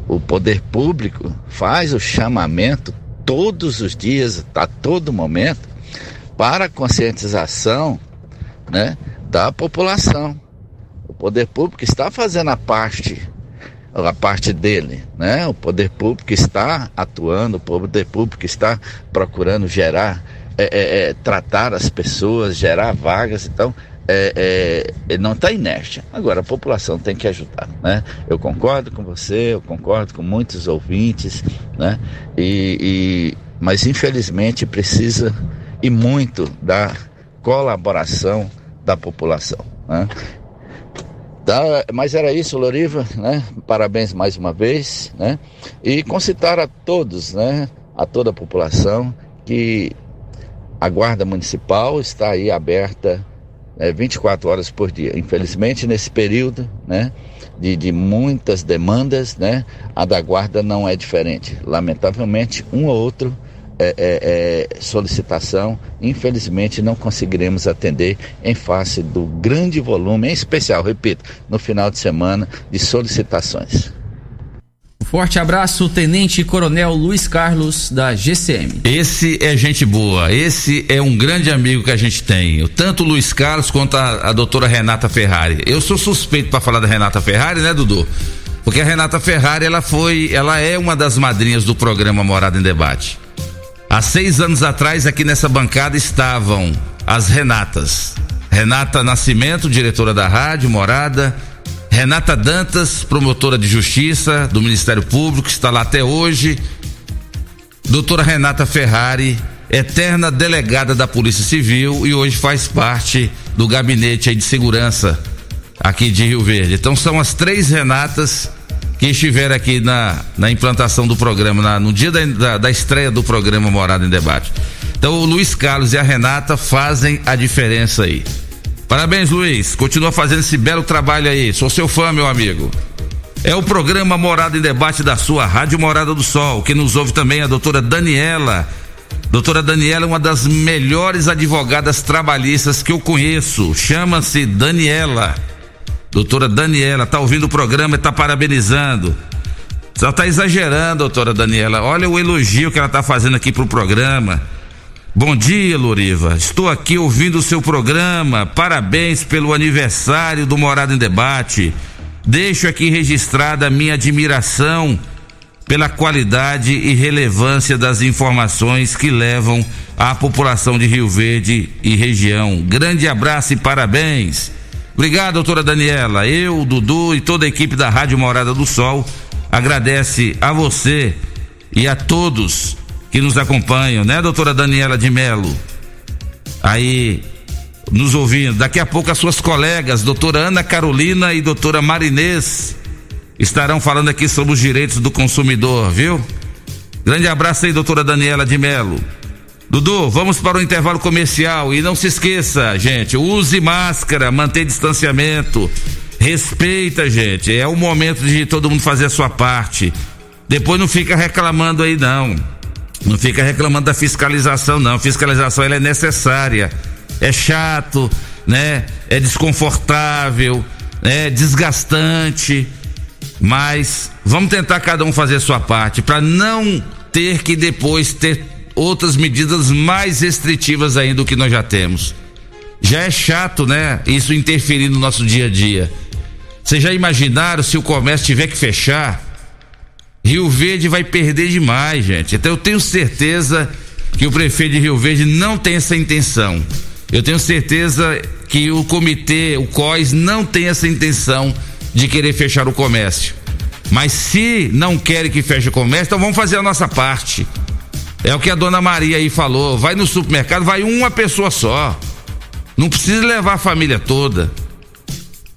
O poder público faz o chamamento todos os dias, a todo momento, para a conscientização, né, da população. O poder público está fazendo a parte a parte dele, né? O poder público está atuando, o poder público está procurando gerar, é, é, é, tratar as pessoas, gerar vagas. Então, é, é, não está inércia. Agora, a população tem que ajudar, né? Eu concordo com você, eu concordo com muitos ouvintes, né? E, e, mas, infelizmente, precisa e muito da colaboração da população, né? Tá, mas era isso, Loriva, né? Parabéns mais uma vez, né? E concitar a todos, né? A toda a população que a Guarda Municipal está aí aberta é, 24 horas por dia. Infelizmente, nesse período né, de, de muitas demandas, né, a da guarda não é diferente. Lamentavelmente, um ou outro é, é, é, solicitação, infelizmente não conseguiremos atender em face do grande volume, em especial, repito, no final de semana, de solicitações. Forte abraço, Tenente Coronel Luiz Carlos, da GCM. Esse é gente boa, esse é um grande amigo que a gente tem. Tanto o Luiz Carlos quanto a, a doutora Renata Ferrari. Eu sou suspeito para falar da Renata Ferrari, né, Dudu? Porque a Renata Ferrari, ela foi, ela é uma das madrinhas do programa Morada em Debate. Há seis anos atrás, aqui nessa bancada estavam as Renatas. Renata Nascimento, diretora da rádio Morada, Renata Dantas, promotora de justiça do Ministério Público, está lá até hoje. Doutora Renata Ferrari, eterna delegada da Polícia Civil e hoje faz parte do gabinete de segurança aqui de Rio Verde. Então são as três Renatas que estiveram aqui na, na implantação do programa, na, no dia da, da, da estreia do programa Morada em Debate. Então o Luiz Carlos e a Renata fazem a diferença aí. Parabéns, Luiz. Continua fazendo esse belo trabalho aí. Sou seu fã, meu amigo. É o programa Morada em Debate da sua Rádio Morada do Sol. Quem nos ouve também é a doutora Daniela. Doutora Daniela é uma das melhores advogadas trabalhistas que eu conheço. Chama-se Daniela. Doutora Daniela, tá ouvindo o programa e tá parabenizando. Só tá exagerando, doutora Daniela. Olha o elogio que ela tá fazendo aqui pro programa. Bom dia, Loriva. Estou aqui ouvindo o seu programa. Parabéns pelo aniversário do Morada em Debate. Deixo aqui registrada a minha admiração pela qualidade e relevância das informações que levam à população de Rio Verde e região. Grande abraço e parabéns. Obrigado, doutora Daniela. Eu, Dudu e toda a equipe da Rádio Morada do Sol agradece a você e a todos que nos acompanham, né, doutora Daniela de Melo? Aí, nos ouvindo. Daqui a pouco as suas colegas, doutora Ana Carolina e doutora Marinês, estarão falando aqui sobre os direitos do consumidor, viu? Grande abraço aí, doutora Daniela de Melo. Dudu, vamos para o intervalo comercial e não se esqueça, gente, use máscara, mantenha distanciamento, respeita, gente. É o momento de todo mundo fazer a sua parte. Depois não fica reclamando aí, não. Não fica reclamando da fiscalização, não. A fiscalização ela é necessária. É chato, né? É desconfortável, é desgastante. Mas vamos tentar cada um fazer sua parte para não ter que depois ter outras medidas mais restritivas ainda do que nós já temos. Já é chato, né? Isso interferir no nosso dia a dia. Vocês já imaginaram se o comércio tiver que fechar? Rio Verde vai perder demais, gente. Então eu tenho certeza que o prefeito de Rio Verde não tem essa intenção. Eu tenho certeza que o comitê, o COIS, não tem essa intenção de querer fechar o comércio. Mas se não querem que feche o comércio, então vamos fazer a nossa parte. É o que a dona Maria aí falou. Vai no supermercado, vai uma pessoa só. Não precisa levar a família toda.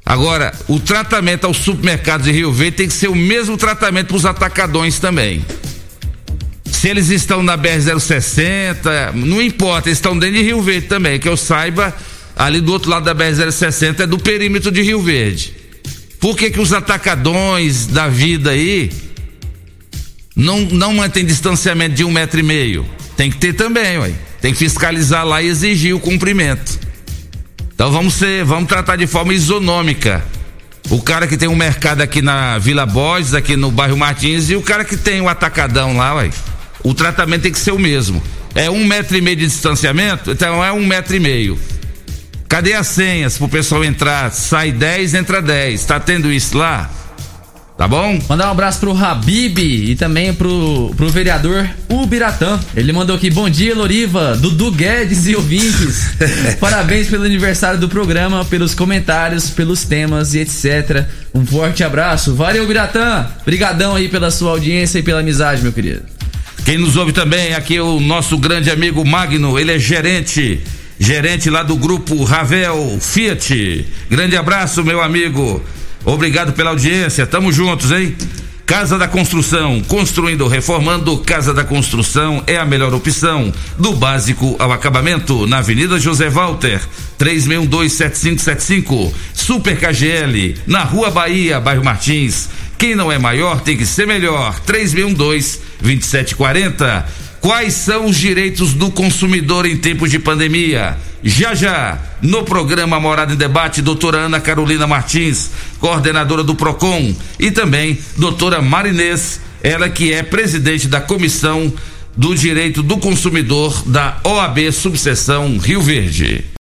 Agora, o tratamento aos supermercados de Rio Verde tem que ser o mesmo tratamento para os atacadões também. Se eles estão na BR-060, não importa, eles estão dentro de Rio Verde também. Que eu saiba, ali do outro lado da BR-060 é do perímetro de Rio Verde. Por que, que os atacadões da vida aí não, não mantém distanciamento de um metro e meio? Tem que ter também, ué. Tem que fiscalizar lá e exigir o cumprimento. Então vamos ser, vamos tratar de forma isonômica. O cara que tem um mercado aqui na Vila Borges, aqui no bairro Martins, e o cara que tem o um atacadão lá, ué. O tratamento tem que ser o mesmo. É um metro e meio de distanciamento, então é um metro e meio. Cadê as senhas pro pessoal entrar? Sai 10, entra 10. Tá tendo isso lá? Tá bom? Mandar um abraço pro Habib e também pro, pro vereador Ubiratã. Ele mandou aqui, bom dia, Loriva, Dudu Guedes e ouvintes. (laughs) Parabéns pelo aniversário do programa, pelos comentários, pelos temas e etc. Um forte abraço. Valeu, Ubiratã. Brigadão aí pela sua audiência e pela amizade, meu querido. Quem nos ouve também aqui é o nosso grande amigo Magno, ele é gerente gerente lá do grupo Ravel Fiat. Grande abraço, meu amigo. Obrigado pela audiência. Tamo juntos, hein? Casa da Construção, construindo, reformando, Casa da Construção é a melhor opção, do básico ao acabamento, na Avenida José Walter, 36127575, Super KGL, na Rua Bahia, bairro Martins. Quem não é maior tem que ser melhor, 3612 2740. Quais são os direitos do consumidor em tempos de pandemia? Já já, no programa Morada em Debate, doutora Ana Carolina Martins, coordenadora do PROCON, e também doutora Marinês, ela que é presidente da Comissão do Direito do Consumidor da OAB Subseção Rio Verde.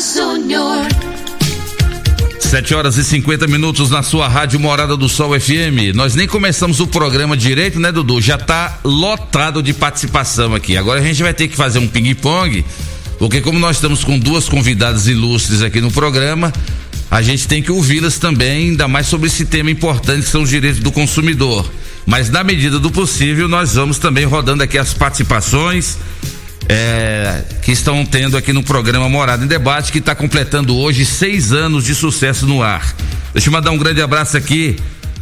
Júnior. 7 horas e 50 minutos na sua rádio Morada do Sol FM. Nós nem começamos o programa direito, né, Dudu? Já tá lotado de participação aqui. Agora a gente vai ter que fazer um ping-pong, porque como nós estamos com duas convidadas ilustres aqui no programa, a gente tem que ouvi-las também, ainda mais sobre esse tema importante que são os direitos do consumidor. Mas na medida do possível, nós vamos também rodando aqui as participações é, que estão tendo aqui no programa Morada em Debate, que está completando hoje seis anos de sucesso no ar. Deixa eu mandar um grande abraço aqui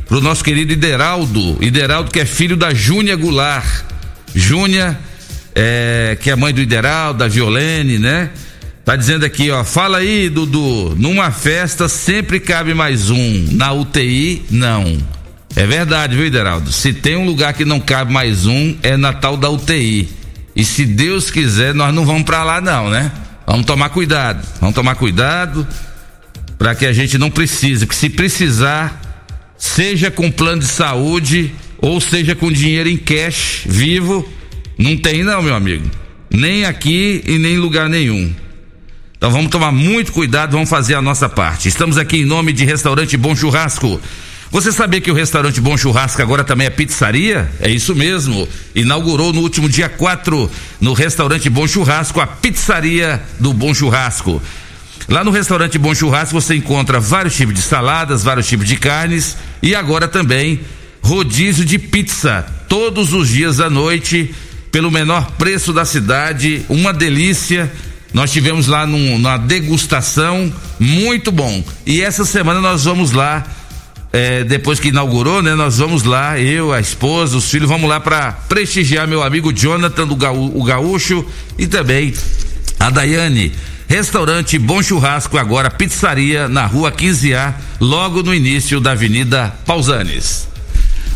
pro nosso querido Ideraldo. Ideraldo, que é filho da Júnia Goulart. Júnia, é, que é mãe do Ideraldo, da Violene, né? Tá dizendo aqui, ó, fala aí, Dudu, numa festa sempre cabe mais um, na UTI, não. É verdade, viu, Ideraldo? Se tem um lugar que não cabe mais um, é Natal da UTI. E se Deus quiser, nós não vamos para lá não, né? Vamos tomar cuidado. Vamos tomar cuidado para que a gente não precise, porque se precisar, seja com plano de saúde ou seja com dinheiro em cash vivo, não tem não, meu amigo. Nem aqui e nem em lugar nenhum. Então vamos tomar muito cuidado, vamos fazer a nossa parte. Estamos aqui em nome de Restaurante Bom Churrasco. Você sabia que o restaurante Bom Churrasco agora também é pizzaria? É isso mesmo. Inaugurou no último dia 4 no restaurante Bom Churrasco, a pizzaria do Bom Churrasco. Lá no restaurante Bom Churrasco você encontra vários tipos de saladas, vários tipos de carnes e agora também rodízio de pizza todos os dias à noite pelo menor preço da cidade, uma delícia. Nós tivemos lá num, numa degustação muito bom. E essa semana nós vamos lá é, depois que inaugurou, né? Nós vamos lá, eu, a esposa, os filhos, vamos lá para prestigiar meu amigo Jonathan do Gaú, o Gaúcho e também a Daiane. Restaurante Bom Churrasco, agora pizzaria na rua 15A, logo no início da Avenida Pausanes.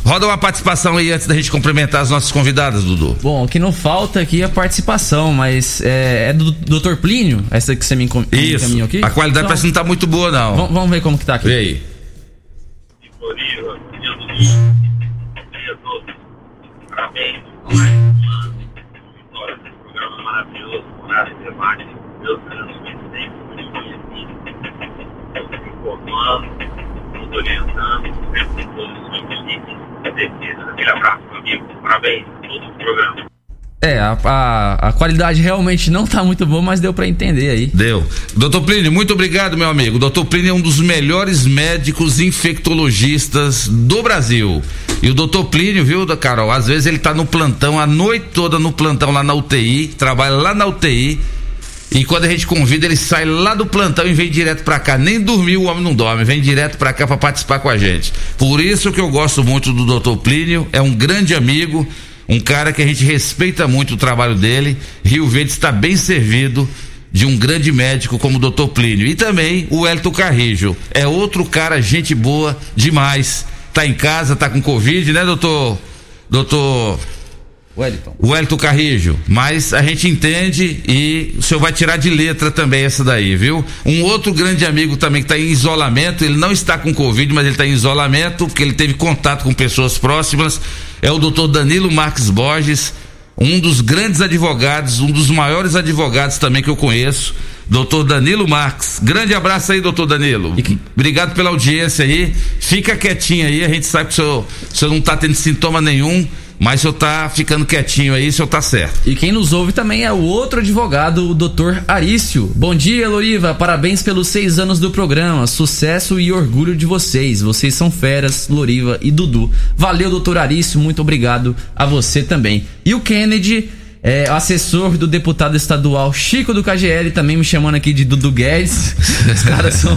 Roda uma participação aí antes da gente cumprimentar as nossas convidadas, Dudu. Bom, o que não falta aqui é a participação, mas é, é do Dr. Plínio, essa que você me Isso. encaminhou aqui? A qualidade Então, parece que não tá muito boa, não. vamos, ver como que tá aqui. Vê aí. Floriva, Rio do Sul, dia todos. Parabéns, vitória desse programa maravilhoso, de debate. Deus informando, nos orientando, sempre com os seus limites, certeza. Aquele abraço, amigo. Parabéns por todo o programa. É, a, a, a qualidade realmente não tá muito boa, mas deu pra entender aí. Deu. Doutor Plínio, muito obrigado, meu amigo. Doutor Plínio é um dos melhores médicos infectologistas do Brasil. E o doutor Plínio, viu, Carol? Às vezes ele tá no plantão, a noite toda no plantão lá na UTI, trabalha lá na UTI. E quando a gente convida, ele sai lá do plantão e vem direto pra cá. Nem dormiu, o homem não dorme, vem direto pra cá pra participar com a gente. Por isso que eu gosto muito do doutor Plínio, é um grande amigo, um cara que a gente respeita muito o trabalho dele. Rio Verde está bem servido de um grande médico como o doutor Plínio. E também o Elton Carrijo. É outro cara, gente boa demais. Tá em casa, tá com Covid, né, doutor? Doutor Wellington. o Elton Carrijo, mas a gente entende e o senhor vai tirar de letra também essa daí, viu? Um outro grande amigo também que está em isolamento, ele não está com Covid, mas ele está em isolamento, porque ele teve contato com pessoas próximas, é o doutor Danilo Marques Borges, um dos grandes advogados, um dos maiores advogados também que eu conheço, doutor Danilo Marques. Grande abraço aí, doutor Danilo. Que- Obrigado pela audiência aí. Fica quietinho aí, a gente sabe que o senhor, o senhor não está tendo sintoma nenhum, mas o senhor tá ficando quietinho aí, o senhor tá certo. E quem nos ouve também é o outro advogado, o Dr. Arício. Bom dia, Loriva. Parabéns pelos seis anos do programa. Sucesso e orgulho de vocês. Vocês são feras, Loriva e Dudu. Valeu, doutor Arício. Muito obrigado a você também. E o Kennedy. É, assessor do deputado estadual Chico do KGL, também me chamando aqui de Dudu Guedes. (laughs) Os caras são.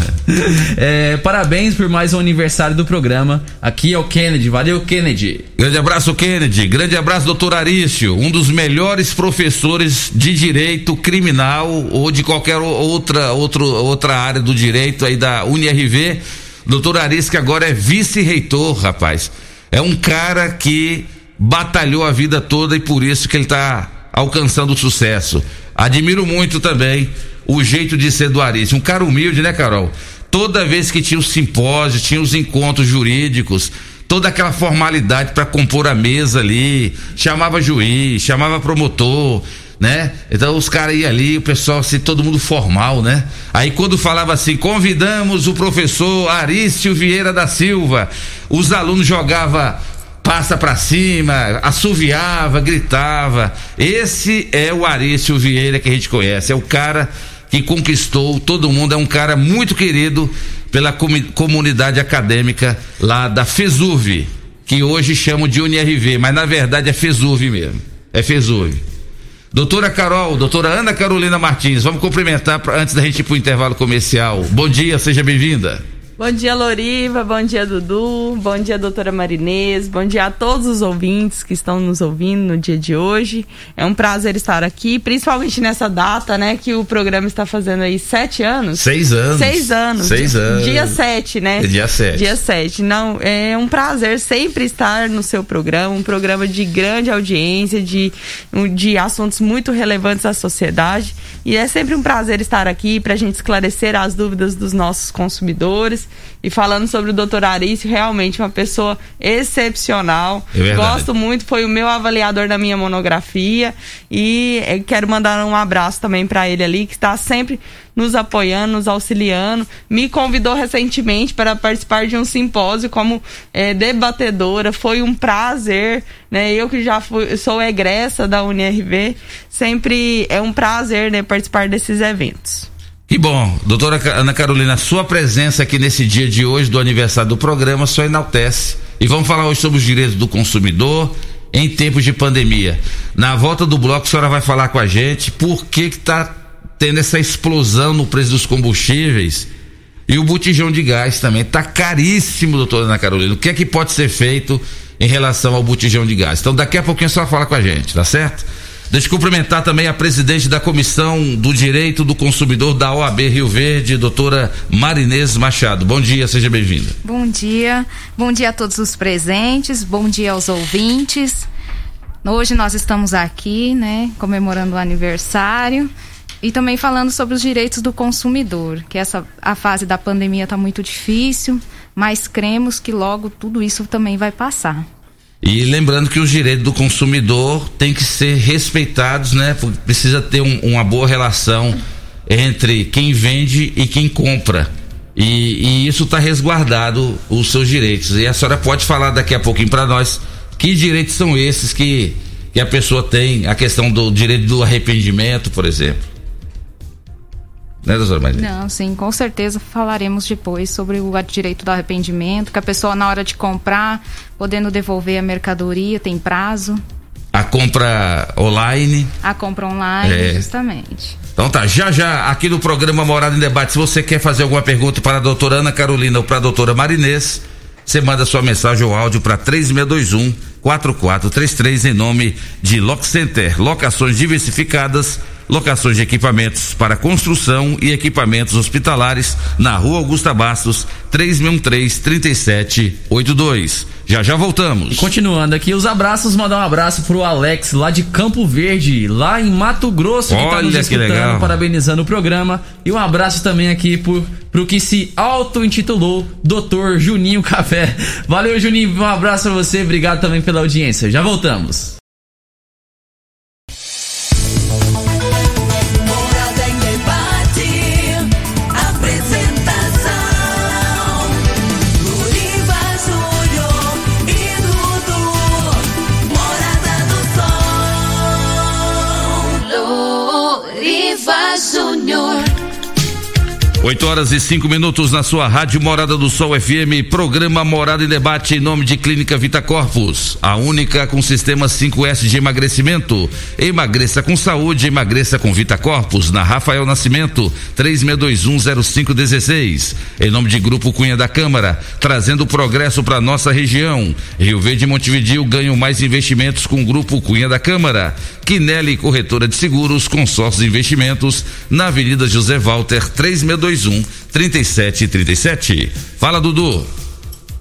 É, parabéns por mais um aniversário do programa. Aqui é o Kennedy. Valeu, Kennedy. Grande abraço, Kennedy. Grande abraço, doutor Arício, um dos melhores professores de direito criminal ou de qualquer outra, outro, outra área do direito aí da UniRV. Doutor Arício, que agora é vice-reitor, rapaz. É um cara que batalhou a vida toda e por isso que ele está alcançando sucesso. Admiro muito também o jeito de ser do Arício. Um cara humilde, né, Carol? Toda vez que tinha os simpósios, tinha os encontros jurídicos, toda aquela formalidade para compor a mesa ali, chamava juiz, chamava promotor, né? Então os caras iam ali, o pessoal assim, todo mundo formal, né? Aí quando falava assim, convidamos o professor Arício Vieira da Silva, os alunos jogavam passa pra cima, assoviava, gritava. Esse é o Arício Vieira que a gente conhece, é o cara que conquistou todo mundo, é um cara muito querido pela comunidade acadêmica lá da FESUV, que hoje chamam de UniRV, mas na verdade é FESUV mesmo. É FESUV. Doutora Carol, doutora Ana Carolina Martins, vamos cumprimentar pra, antes da gente ir pro intervalo comercial. Bom dia, seja bem-vinda. Bom dia, Loriva. Bom dia, Dudu. Bom dia, doutora Marinês. Bom dia a todos os ouvintes que estão nos ouvindo no dia de hoje. É um prazer estar aqui, principalmente nessa data, né? Que o programa está fazendo aí sete anos. Seis anos. Seis anos. Seis Dia- anos. Dia sete, né? É dia sete. Dia sete. Não, é um prazer sempre estar no seu programa, um programa de grande audiência, de, de assuntos muito relevantes à sociedade. E é sempre um prazer estar aqui para a gente esclarecer as dúvidas dos nossos consumidores. E falando sobre o doutor Arício, realmente uma pessoa excepcional. É. Gosto muito, foi o meu avaliador da minha monografia. E quero mandar um abraço também para ele ali, que está sempre nos apoiando, nos auxiliando. Me convidou recentemente para participar de um simpósio como eh, debatedora. Foi um prazer, né? Eu que já fui, sou egressa da UniRV, sempre é um prazer, né, participar desses eventos. Que bom, doutora Ana Carolina, sua presença aqui nesse dia de hoje do aniversário do programa só enaltece. E vamos falar hoje sobre os direitos do consumidor em tempos de pandemia. Na volta do bloco, a senhora vai falar com a gente por que que tá tendo essa explosão no preço dos combustíveis e o botijão de gás também tá caríssimo, doutora Ana Carolina. O que é que pode ser feito em relação ao botijão de gás? Então daqui a pouquinho a senhora fala com a gente, tá certo? Deixa eu cumprimentar também a presidente da Comissão do Direito do Consumidor da OAB Rio Verde, doutora Marinês Machado. Bom dia, seja bem-vinda. Bom dia, bom dia a todos os presentes, bom dia aos ouvintes. Hoje nós estamos aqui, né, comemorando o aniversário e também falando sobre os direitos do consumidor, que essa a fase da pandemia está muito difícil, mas cremos que logo tudo isso também vai passar. E lembrando que os direitos do consumidor têm que ser respeitados, né? Precisa ter um, uma boa relação entre quem vende e quem compra. E, e isso está resguardado os seus direitos. E a senhora pode falar daqui a pouquinho para nós que direitos são esses que, que a pessoa tem, a questão do direito do arrependimento, por exemplo. Né, doutora Maria? Não, sim, com certeza falaremos depois sobre o direito do arrependimento, que a pessoa na hora de comprar, podendo devolver a mercadoria, tem prazo. A compra online. A compra online, é. justamente. Então tá, já já aqui no programa Morada em Debate, se você quer fazer alguma pergunta para a doutora Ana Carolina ou para a doutora Marinês, você manda sua mensagem ou áudio para 3621 4433 em nome de Lock Center, locações diversificadas locações de equipamentos para construção e equipamentos hospitalares na Rua Augusta Bastos, 363 3782. Já já voltamos. E continuando aqui os abraços, mandar um abraço pro Alex lá de Campo Verde, lá em Mato Grosso, que Olha tá nos escutando, legal. parabenizando o programa. E um abraço também aqui pro, pro que se auto-intitulou Doutor Juninho Café. Valeu, Juninho, um abraço pra você, obrigado também pela audiência. Já voltamos. 8 horas e 5 minutos na sua Rádio Morada do Sol FM, programa Morada em Debate em nome de Clínica Vita Corpus, a única com sistema 5S de emagrecimento. Emagreça com saúde, emagreça com Vita Corpus, na Rafael Nascimento, 36210516. Em nome de Grupo Cunha da Câmara, trazendo progresso para nossa região. Rio Verde e Montevidil ganham mais investimentos com o Grupo Cunha da Câmara. Quinelli Corretora de Seguros, consórcios investimentos, na Avenida José Walter, 3621 3221 3737. Fala, Dudu.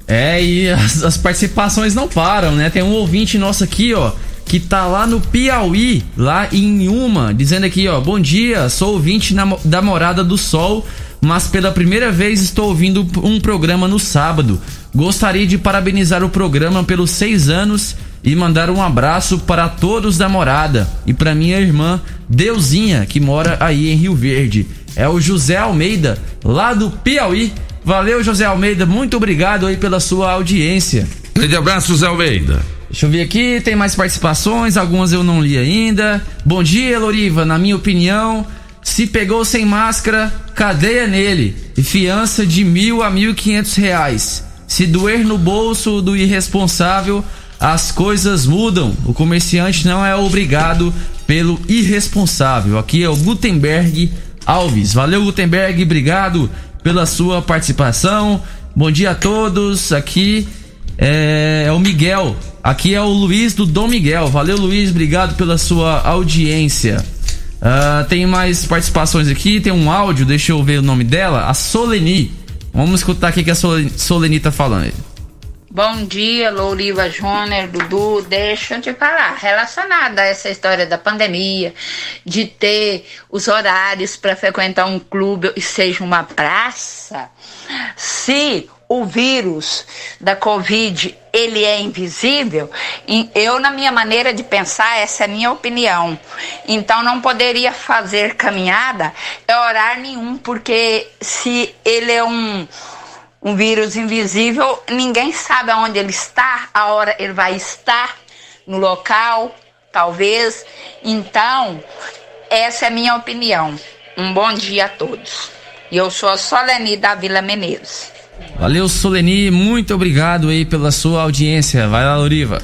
É, e as, as, participações não param, né? Tem um ouvinte nosso aqui, ó, que tá lá no Piauí, lá em Uma, dizendo aqui, ó, bom dia, sou ouvinte na, da Morada do Sol, mas pela primeira vez estou ouvindo um programa no sábado. Gostaria de parabenizar o programa pelos seis anos e mandar um abraço para todos da morada e para minha irmã Deusinha, que mora aí em Rio Verde é o José Almeida, lá do Piauí. Valeu, José Almeida, muito obrigado aí pela sua audiência. Grande abraço, José Almeida. Deixa eu ver aqui, tem mais participações, algumas eu não li ainda. Bom dia, Loriva. Na minha opinião, se pegou sem máscara, cadeia nele e fiança de mil a mil e quinhentos reais. Se doer no bolso do irresponsável, as coisas mudam. O comerciante não é obrigado pelo irresponsável. Aqui é o Gutenberg Alves. Valeu, Gutenberg, obrigado pela sua participação. Bom dia a todos. Aqui é, é, o Miguel. Aqui é o Luiz do Dom Miguel. Valeu, Luiz, obrigado pela sua audiência. Uh, tem mais participações aqui. Tem um áudio, deixa eu ver o nome dela. A Soleni. Vamos escutar aqui que a Soleni tá falando. Bom dia, Louriva Júnior, Dudu. Deixa eu te falar, relacionada a essa história da pandemia, de ter os horários para frequentar um clube e seja uma praça, se o vírus da Covid ele é invisível, eu, na minha maneira de pensar, essa é a minha opinião. Então, não poderia fazer caminhada, é horário nenhum, porque se ele é um um vírus invisível, ninguém sabe aonde ele está, a hora ele vai estar, no local, talvez. Então, essa é a minha opinião. Um bom dia a todos. E eu sou a Soleni da Vila Menezes. Valeu, Soleni, muito obrigado aí pela sua audiência. Vai lá, Loriva.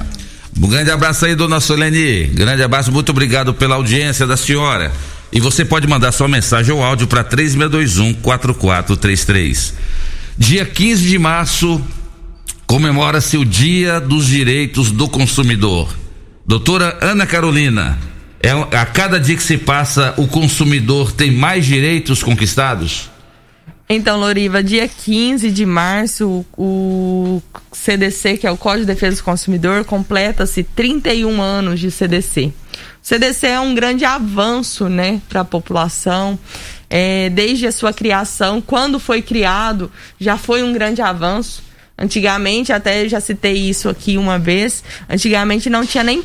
Um grande abraço aí, dona Soleni. Grande abraço, muito obrigado pela audiência da senhora. E você pode mandar sua mensagem ou áudio para 3621 4433. Dia 15 de março comemora-se o Dia dos Direitos do Consumidor. Doutora Ana Carolina, É, a cada dia que se passa, o consumidor tem mais direitos conquistados? Então, Loriva, dia 15 de março, o CDC, que é o Código de Defesa do Consumidor, completa-se 31 anos de CDC. CDC é um grande avanço, né, para a população. É, desde a sua criação, quando foi criado, já foi um grande avanço. Antigamente, até já citei isso aqui uma vez, antigamente não tinha nem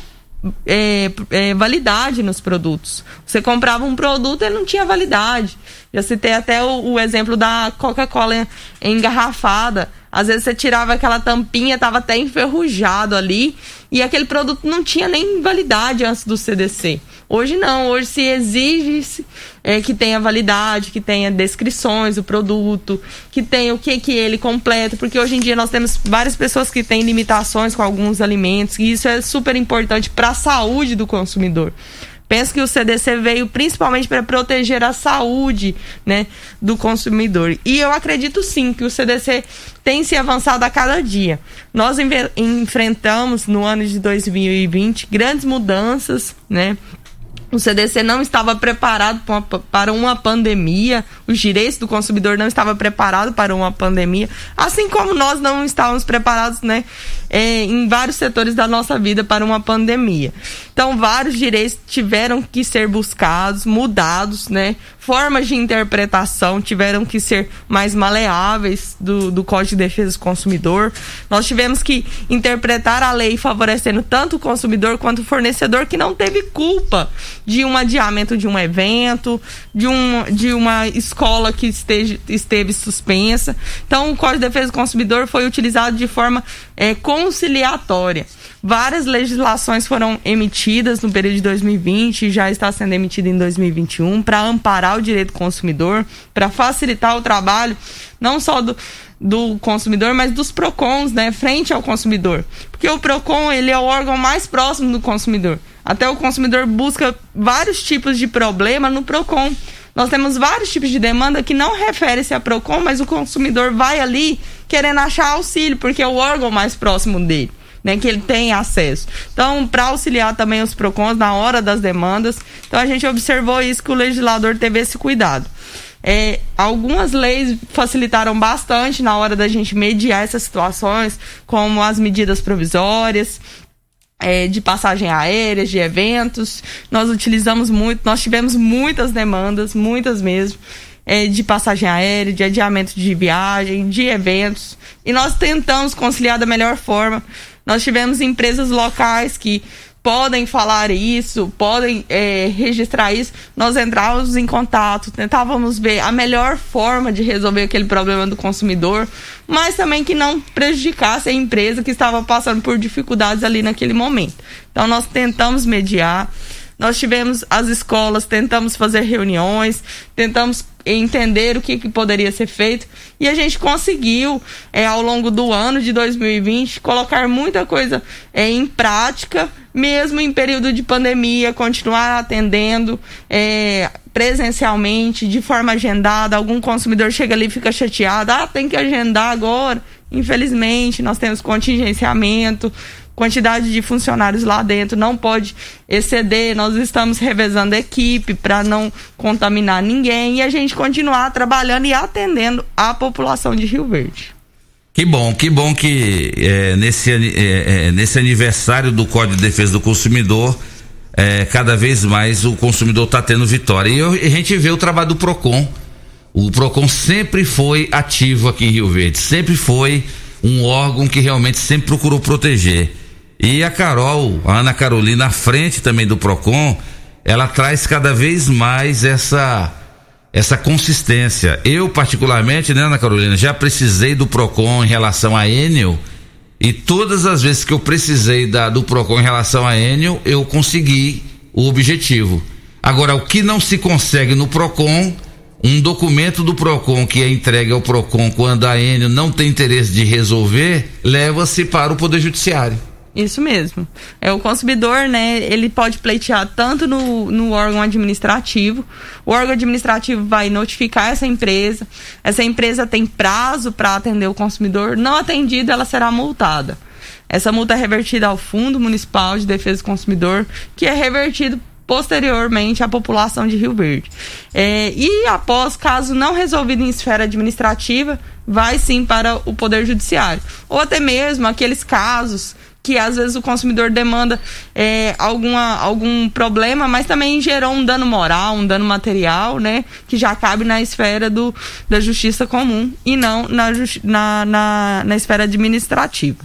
é, é, validade nos produtos. Você comprava um produto e não tinha validade. Já citei até o, o exemplo da Coca-Cola engarrafada. Às vezes você tirava aquela tampinha, estava até enferrujado ali, e aquele produto não tinha nem validade antes do CDC. Hoje não, hoje se exige é, que tenha validade, que tenha descrições do produto, que tenha o que que ele completa, porque hoje em dia nós temos várias pessoas que têm limitações com alguns alimentos, e isso é super importante para a saúde do consumidor. Penso que o CDC veio principalmente para proteger a saúde né, do consumidor. E eu acredito sim que o CDC tem se avançado a cada dia. Nós enfrentamos no ano de 2020 grandes mudanças, né? O CDC não estava preparado para uma pandemia, os direitos do consumidor não estavam preparados para uma pandemia, assim como nós não estávamos preparados, né, é, em vários setores da nossa vida para uma pandemia. Então, vários direitos tiveram que ser buscados, mudados, né, formas de interpretação tiveram que ser mais maleáveis do, do Código de Defesa do Consumidor. Nós tivemos que interpretar a lei favorecendo tanto o consumidor quanto o fornecedor que não teve culpa de um adiamento de um evento, de, um, de uma escola que esteja, esteve suspensa. Então, o Código de Defesa do Consumidor foi utilizado de forma é, conciliatória. Várias legislações foram emitidas no período de 2020 e já está sendo emitida em 2021 para amparar o direito do consumidor, para facilitar o trabalho não só do, do consumidor, mas dos PROCONs, né, frente ao consumidor. Porque o PROCON, ele é o órgão mais próximo do consumidor. Até o consumidor busca vários tipos de problema no PROCON. Nós temos vários tipos de demanda que não refere-se a PROCON, mas o consumidor vai ali querendo achar auxílio, porque é o órgão mais próximo dele né, que ele tem acesso. Então, para auxiliar também os PROCONs na hora das demandas, então a gente observou isso que o legislador teve esse cuidado. É, algumas leis facilitaram bastante na hora da gente mediar essas situações, como as medidas provisórias, é, de passagem aérea, de eventos. Nós utilizamos muito, nós tivemos muitas demandas, muitas mesmo, é, de passagem aérea, de adiamento de viagem, de eventos. E nós tentamos conciliar da melhor forma nós tivemos empresas locais que podem falar isso, podem é, registrar isso. Nós entrávamos em contato, tentávamos ver a melhor forma de resolver aquele problema do consumidor, mas também que não prejudicasse a empresa que estava passando por dificuldades ali naquele momento. Então nós tentamos mediar. Nós tivemos as escolas, tentamos fazer reuniões, tentamos entender o que, que poderia ser feito e a gente conseguiu, é, ao longo do ano de 2020, colocar muita coisa é, em prática, mesmo em período de pandemia, continuar atendendo é, presencialmente, de forma agendada. Algum consumidor chega ali e fica chateado, ah, tem que agendar agora. Infelizmente, nós temos contingenciamento, quantidade de funcionários lá dentro não pode exceder. Nós estamos revezando a equipe para não contaminar ninguém e a gente continuar trabalhando e atendendo a população de Rio Verde. Que bom, que bom que é, nesse, é, é, nesse aniversário do Código de Defesa do Consumidor, é, cada vez mais o consumidor está tendo vitória. E eu, a gente vê o trabalho do PROCON. O PROCON sempre foi ativo aqui em Rio Verde, sempre foi um órgão que realmente sempre procurou proteger. E a Carol, a Ana Carolina, à frente também do PROCON, ela traz cada vez mais essa essa consistência. Eu, particularmente, né, Ana Carolina, já precisei do PROCON em relação a Enel, e todas as vezes que eu precisei da, do PROCON em relação a Enel, eu consegui o objetivo. Agora, o que não se consegue no PROCON, um documento do PROCON que é entregue ao PROCON quando a Enel não tem interesse de resolver, leva-se para o Poder Judiciário. Isso mesmo. É o consumidor, né? Ele pode pleitear tanto no, no órgão administrativo. O órgão administrativo vai notificar essa empresa. Essa empresa tem prazo para atender o consumidor. Não atendido, ela será multada. Essa multa é revertida ao Fundo Municipal de Defesa do Consumidor, que é revertido posteriormente à população de Rio Verde. É, e após caso não resolvido em esfera administrativa, vai sim para o Poder Judiciário. Ou até mesmo aqueles casos que às vezes o consumidor demanda é, alguma, algum problema, mas também gerou um dano moral, um dano material, né? Que já cabe na esfera do, da justiça comum e não na, na, na, na esfera administrativa.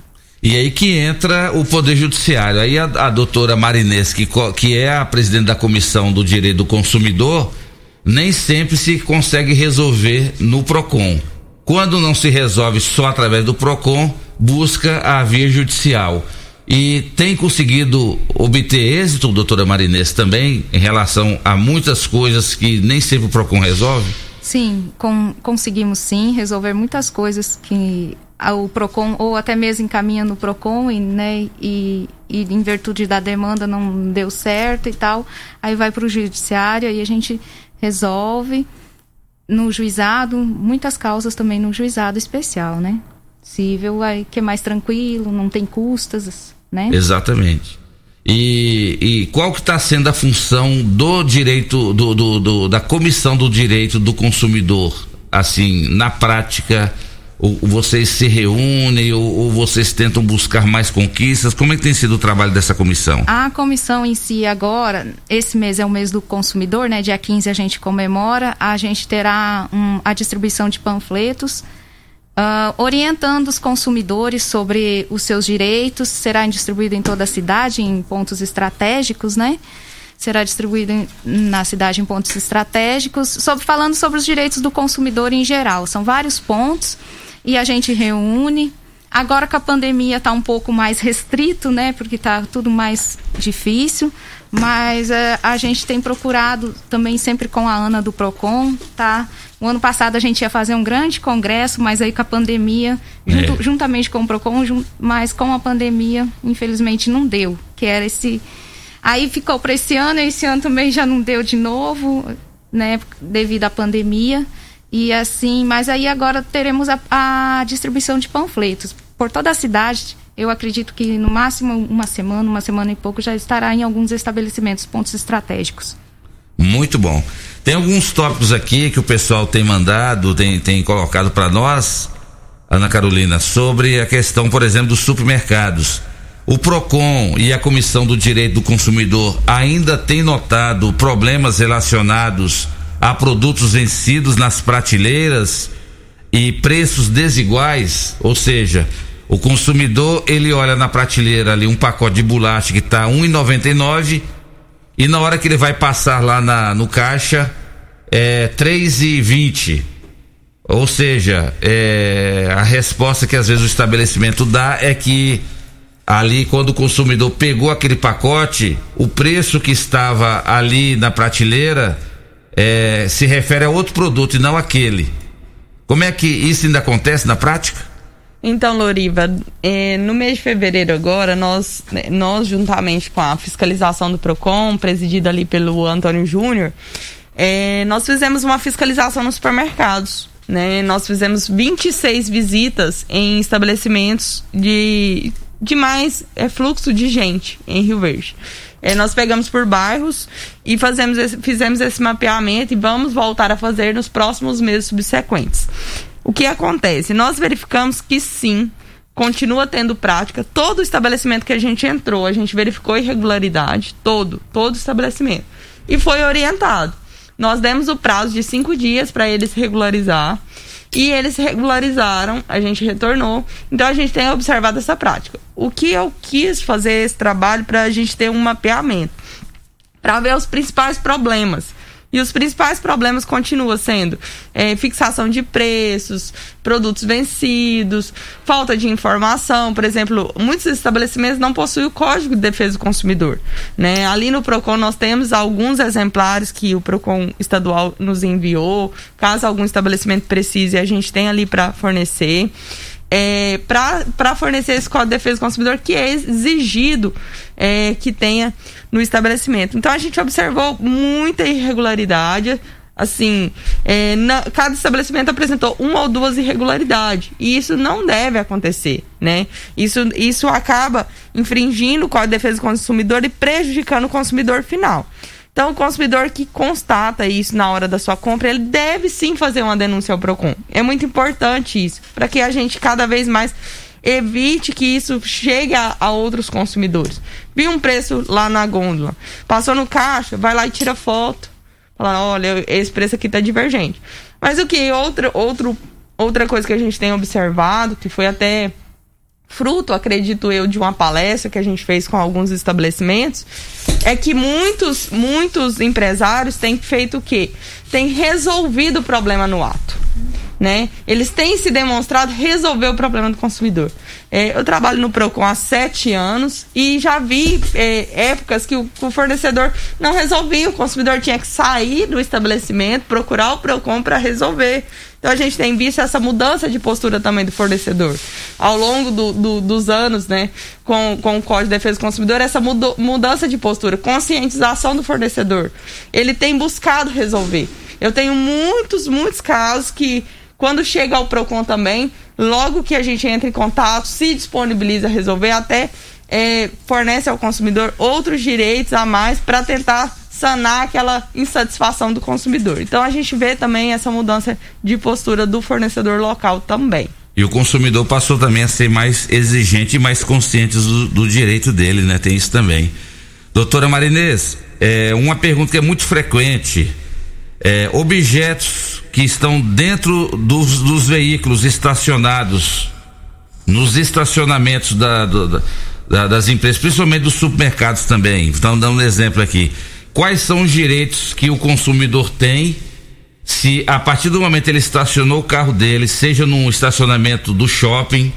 E aí que entra o Poder Judiciário. Aí a, a doutora Marinês, que, que é a presidente da Comissão do Direito do Consumidor, nem sempre se consegue resolver no PROCON. Quando não se resolve só através do PROCON, busca a via judicial. E tem conseguido obter êxito, doutora Marinês, também, em relação a muitas coisas que nem sempre o PROCON resolve? Sim, com, conseguimos sim resolver muitas coisas que o PROCON, ou até mesmo encaminha no PROCON, e, né, e, e em virtude da demanda não deu certo e tal, aí vai para o judiciário e a gente resolve no juizado, muitas causas também no juizado especial, né? Cível que é mais tranquilo, não tem custas, né? Exatamente. E, e qual que está sendo a função do direito, do, do, do, da comissão do direito do consumidor, assim, na prática, ou, vocês se reúnem ou, ou, vocês tentam buscar mais conquistas? Como é que tem sido o trabalho dessa comissão? A comissão em si agora, esse mês é o mês do consumidor, né? Dia 15 a gente comemora, a gente terá um, a distribuição de panfletos Uh, orientando os consumidores sobre os seus direitos, será distribuído em toda a cidade, em pontos estratégicos, né? Será distribuído em, na cidade em pontos estratégicos, sobre, falando sobre os direitos do consumidor em geral. São vários pontos e a gente reúne. Agora que a pandemia está um pouco mais restrito, né? Porque está tudo mais difícil. Mas é, a gente tem procurado também sempre com a Ana do Procon, tá? O ano passado a gente ia fazer um grande congresso, mas aí com a pandemia, junto, é. juntamente com o Procon, jun, mas com a pandemia, infelizmente não deu. Que era esse. Aí ficou para esse ano, e esse ano também já não deu de novo, né? Devido à pandemia. E assim, mas aí agora teremos a, a distribuição de panfletos por toda a cidade eu acredito que no máximo uma semana, uma semana e pouco já estará em alguns estabelecimentos, pontos estratégicos. Muito bom. Tem alguns tópicos aqui que o pessoal tem mandado, tem, tem colocado para nós, Ana Carolina, sobre a questão, por exemplo, dos supermercados. O PROCON e a Comissão do Direito do Consumidor ainda têm notado problemas relacionados a produtos vencidos nas prateleiras e preços desiguais, ou seja, o consumidor, ele olha na prateleira ali um pacote de bolacha que está R$ 1,99 e na hora que ele vai passar lá na, no caixa é R$ 3,20. Ou seja, é, a resposta que às vezes o estabelecimento dá é que ali quando o consumidor pegou aquele pacote, o preço que estava ali na prateleira é, se refere a outro produto e não aquele. Como é que isso ainda acontece na prática? Então, Loriva, eh, no mês de fevereiro agora, nós, nós juntamente com a fiscalização do PROCON, presidida ali pelo Antônio Júnior, eh, nós fizemos uma fiscalização nos supermercados. Né? Nós fizemos 26 visitas em estabelecimentos de, de mais é, fluxo de gente em Rio Verde. É, nós pegamos por bairros e fazemos esse, fizemos esse mapeamento e vamos voltar a fazer nos próximos meses subsequentes. O que acontece? Nós verificamos que sim, continua tendo prática. Todo estabelecimento que a gente entrou, a gente verificou irregularidade, todo, todo estabelecimento. E foi orientado. Nós demos o prazo de cinco dias para eles regularizar. E eles regularizaram, a gente retornou. Então a gente tem observado essa prática. O que eu quis fazer esse trabalho para a gente ter um mapeamento, para ver os principais problemas e os principais problemas continuam sendo é, fixação de preços, produtos vencidos, falta de informação. Por exemplo, muitos estabelecimentos não possuem o Código de Defesa do Consumidor. Né? Ali no PROCON nós temos alguns exemplares que o PROCON estadual nos enviou. Caso algum estabelecimento precise, a gente tem ali para fornecer. É, para fornecer esse Código de Defesa do Consumidor que é exigido é, que tenha no estabelecimento. Então a gente observou muita irregularidade. assim, é, na, cada estabelecimento apresentou uma ou duas irregularidades. E isso não deve acontecer, né? Isso, isso acaba infringindo Código de Defesa do Consumidor e prejudicando o consumidor final. Então, o consumidor que constata isso na hora da sua compra, ele deve sim fazer uma denúncia ao PROCON. É muito importante isso, para que a gente cada vez mais evite que isso chegue a, a, outros consumidores. Viu um preço lá na gôndola, passou no caixa, vai lá e tira foto. Fala, olha, esse preço aqui tá divergente. Mas o que? Outra, outro, outra coisa que a gente tem observado, que foi até fruto, acredito eu, de uma palestra que a gente fez com alguns estabelecimentos, é que muitos, muitos empresários têm feito o quê? Têm resolvido o problema no ato. Né? Eles têm se demonstrado resolver o problema do consumidor. É, eu trabalho no Procon há sete anos e já vi é, épocas que o, o, fornecedor não resolvia, o consumidor tinha que sair do estabelecimento, procurar o Procon para resolver. Então a gente tem visto essa mudança de postura também do fornecedor. Ao longo do, do, dos anos, né, com, com o Código de Defesa do Consumidor, essa mudança de postura, conscientização do fornecedor. Ele tem buscado resolver. Eu tenho muitos, muitos casos que, quando chega ao PROCON também, logo que a gente entra em contato, se disponibiliza a resolver, até é, fornece ao consumidor outros direitos a mais para tentar sanar aquela insatisfação do consumidor. Então a gente vê também essa mudança de postura do fornecedor local também. E o consumidor passou também a ser mais exigente e mais consciente do, do direito dele, né? Tem isso também. Doutora Marinês, é, uma pergunta que é muito frequente. É, objetos que estão dentro dos, dos, veículos estacionados, nos estacionamentos da, do, da, das empresas, principalmente dos supermercados também. Estamos dando um exemplo aqui quais são os direitos que o consumidor tem se a partir do momento ele estacionou o carro dele, seja num estacionamento do shopping,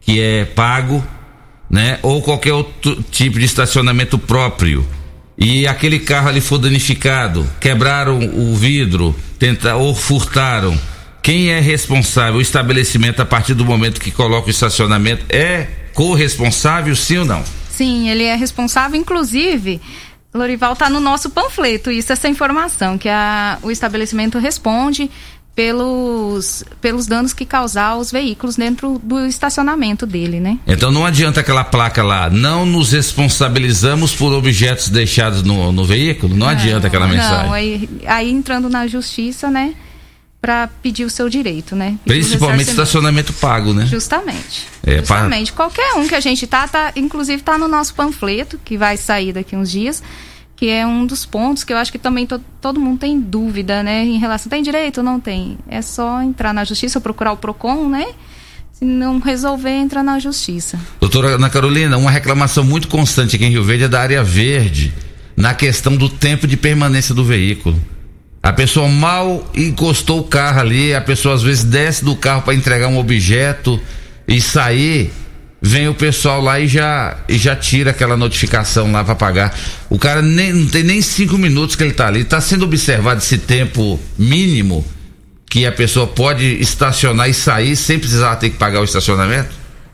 que é pago, né, ou qualquer outro tipo de estacionamento próprio, e aquele carro ali for danificado, quebraram o vidro, tenta, ou furtaram, quem é responsável? O estabelecimento, a partir do momento que coloca o estacionamento, é corresponsável, sim ou não? Sim, ele é responsável, inclusive Lorival está no nosso panfleto, isso, essa informação, que a, o estabelecimento responde pelos, pelos danos que causar os veículos dentro do estacionamento dele, né? Então não adianta aquela placa lá, não nos responsabilizamos por objetos deixados no, no veículo? Não, não adianta aquela mensagem. Não, aí, aí entrando na justiça, né? para pedir o seu direito, né? Pedir Principalmente estacionamento pago, né? Justamente. É, justamente. Para... Qualquer um que a gente tá, tá, inclusive tá no nosso panfleto, que vai sair daqui uns dias, que é um dos pontos que eu acho que também to, todo mundo tem dúvida, né? Em relação, tem direito ou não tem? É só entrar na justiça, procurar o PROCON, né? Se não resolver, entra na justiça. Doutora Ana Carolina, uma reclamação muito constante aqui em Rio Verde é da área verde, na questão do tempo de permanência do veículo. A pessoa mal encostou o carro ali, a pessoa às vezes desce do carro para entregar um objeto e sair, vem o pessoal lá e já, e já tira aquela notificação lá para pagar. O cara nem, não tem nem cinco minutos que ele tá ali. Está sendo observado esse tempo mínimo que a pessoa pode estacionar e sair sem precisar ter que pagar o estacionamento?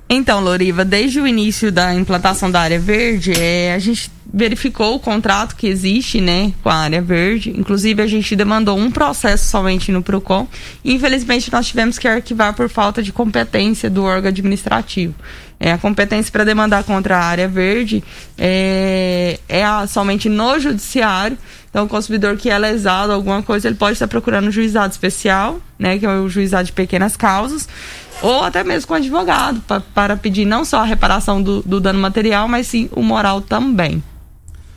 Então, Loriva, desde o início da implantação da área verde, é, a gente verificou o contrato que existe, né, com a área verde. Inclusive, a gente demandou um processo somente no Procon. Infelizmente, nós tivemos que arquivar por falta de competência do órgão administrativo. É, a competência para demandar contra a área verde é, é a, somente no judiciário. Então, o consumidor que é lesado alguma coisa, ele pode estar procurando um juizado especial, né, que é o juizado de pequenas causas ou até mesmo com advogado, pra, para pedir não só a reparação do, do dano material, mas sim o moral também.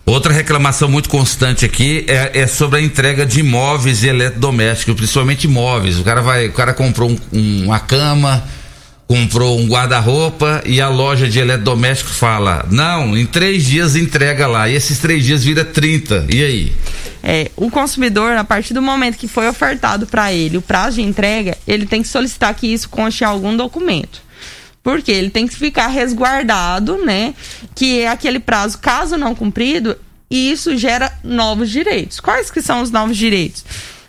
Outra reclamação muito constante aqui é, é, sobre a entrega de imóveis e eletrodomésticos, principalmente imóveis. O cara vai, o cara comprou um, um, uma cama, comprou um guarda-roupa e a loja de eletrodoméstico fala: não, em três dias entrega lá. E esses três dias vira 30. E aí? É, o consumidor, a partir do momento que foi ofertado para ele o prazo de entrega, ele tem que solicitar que isso conste algum documento. Porque ele tem que ficar resguardado, né? Que é aquele prazo, caso não cumprido, e isso gera novos direitos. Quais que são os novos direitos?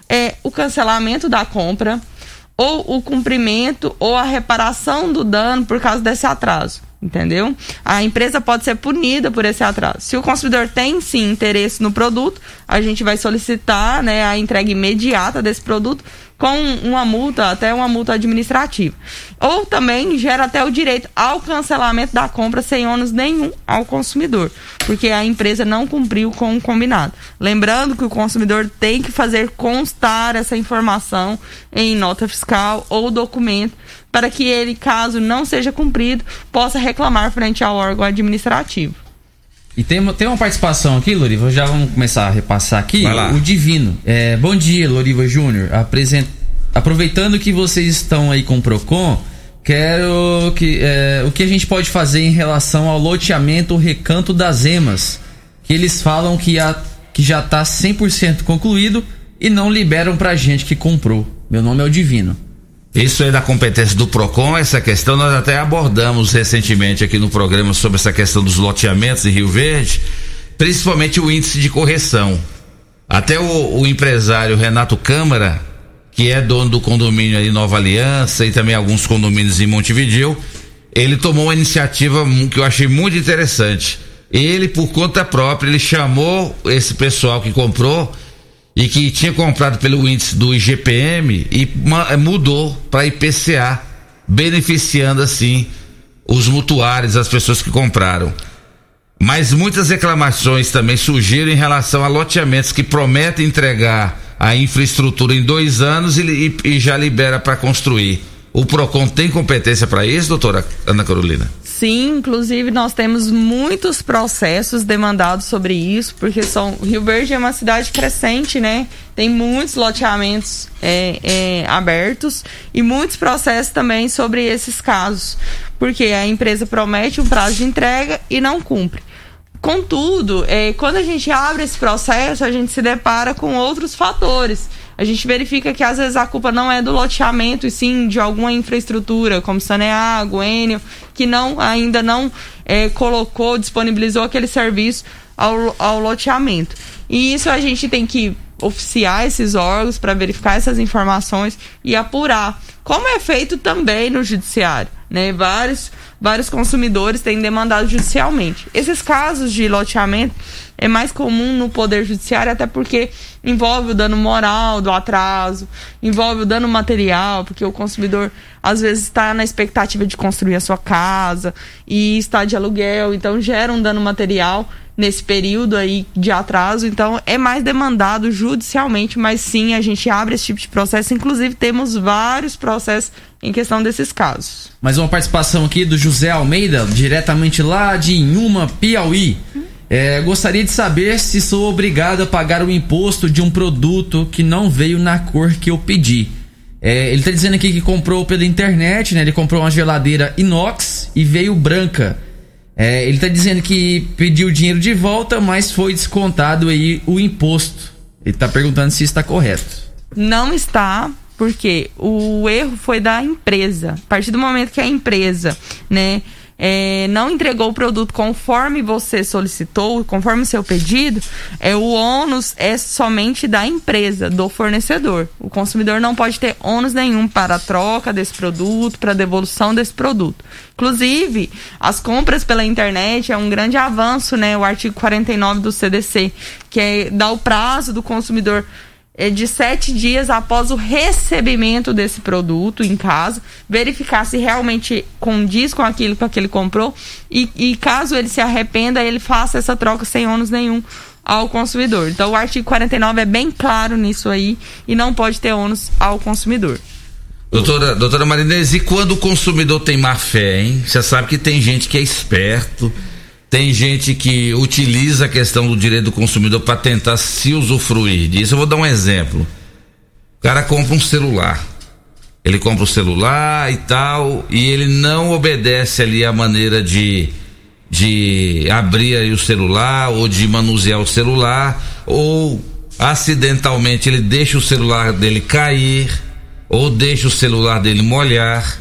É o cancelamento da compra, ou o cumprimento ou a reparação do dano por causa desse atraso. entendeu? A empresa pode ser punida por esse atraso. Se o consumidor tem sim interesse no produto, a gente vai solicitar né, a entrega imediata desse produto com uma multa, até uma multa administrativa. Ou também gera até o direito ao cancelamento da compra sem ônus nenhum ao consumidor, porque a empresa não cumpriu com o combinado. Lembrando que o consumidor tem que fazer constar essa informação em nota fiscal ou documento para que ele, caso não seja cumprido, possa reclamar frente ao órgão administrativo. E tem, uma- tem uma participação aqui, Loriva, já vamos começar a repassar aqui. O Divino. É, bom dia, Loriva Júnior. Aproveitando que vocês estão aí com o PROCON, quero que é, o que a gente pode fazer em relação ao loteamento Recanto das Emas, que eles falam que, a, que já está 100% concluído e não liberam pra gente que comprou. Meu nome é o Divino. Isso é da competência do PROCON, essa questão nós até abordamos recentemente aqui no programa sobre essa questão dos loteamentos em Rio Verde, principalmente o índice de correção. Até o, o empresário Renato Câmara, que é dono do condomínio aí Nova Aliança e também alguns condomínios em Montevideo, ele tomou uma iniciativa que eu achei muito interessante. Ele, por conta própria, ele chamou esse pessoal que comprou e que tinha comprado pelo índice do IGPM e ma- mudou para IPCA, beneficiando assim os mutuários, as pessoas que compraram. Mas muitas reclamações também surgiram em relação a loteamentos que prometem entregar a infraestrutura em dois anos e- e já libera para construir. O PROCON tem competência para isso, doutora Ana Carolina? Sim, inclusive nós temos muitos processos demandados sobre isso, porque são, Rio Verde é uma cidade crescente, né? Tem muitos loteamentos é, é, abertos e muitos processos também sobre esses casos, porque a empresa promete um prazo de entrega e não cumpre. Contudo, é, quando a gente abre esse processo, a gente se depara com outros fatores. A gente verifica que às vezes a culpa não é do loteamento, e sim de alguma infraestrutura, como Saneago, Enel, que não, ainda não é, colocou, disponibilizou aquele serviço ao, ao loteamento. E isso a gente tem que oficiar esses órgãos para verificar essas informações e apurar, como é feito também no judiciário, né? Vários vários consumidores têm demandado judicialmente. Esses casos de loteamento é mais comum no poder judiciário até porque envolve o dano moral do atraso, envolve o dano material, porque o consumidor às vezes está na expectativa de construir a sua casa e está de aluguel, então gera um dano material nesse período aí de atraso, então é mais demandado judicialmente, mas sim, a gente abre esse tipo de processo, inclusive temos vários processos em questão desses casos. Mais uma participação aqui do José Almeida, diretamente lá de Inhuma, Piauí. É, gostaria de saber se sou obrigado a pagar o imposto de um produto que não veio na cor que eu pedi. É, ele tá dizendo aqui que comprou pela internet, né? Ele comprou uma geladeira inox e veio branca. É, ele tá dizendo que pediu o dinheiro de volta, mas foi descontado aí o imposto. Ele tá perguntando se está correto. Não está, porque o erro foi da empresa. A partir do momento que a empresa, né, é, não entregou o produto conforme você solicitou, conforme o seu pedido, é, o ônus é somente da empresa, do fornecedor. O consumidor não pode ter ônus nenhum para a troca desse produto, para a devolução desse produto. Inclusive, as compras pela internet é um grande avanço, né? O artigo 49 do CDC, que é, dá o prazo do consumidor de sete dias após o recebimento desse produto em casa, verificar se realmente condiz com aquilo que ele comprou e, e caso ele se arrependa, ele faça essa troca sem ônus nenhum ao consumidor. Então o artigo 49 é bem claro nisso aí e não pode ter ônus ao consumidor. Doutora, doutora Marinês, e quando o consumidor tem má fé, hein? Você sabe que tem gente que é esperto, tem gente que utiliza a questão do direito do consumidor para tentar se usufruir disso. Eu vou dar um exemplo. O cara compra um celular. Ele compra o celular e tal, e ele não obedece ali a maneira de, de abrir aí o celular ou de manusear o celular, ou acidentalmente ele deixa o celular dele cair, ou deixa o celular dele molhar,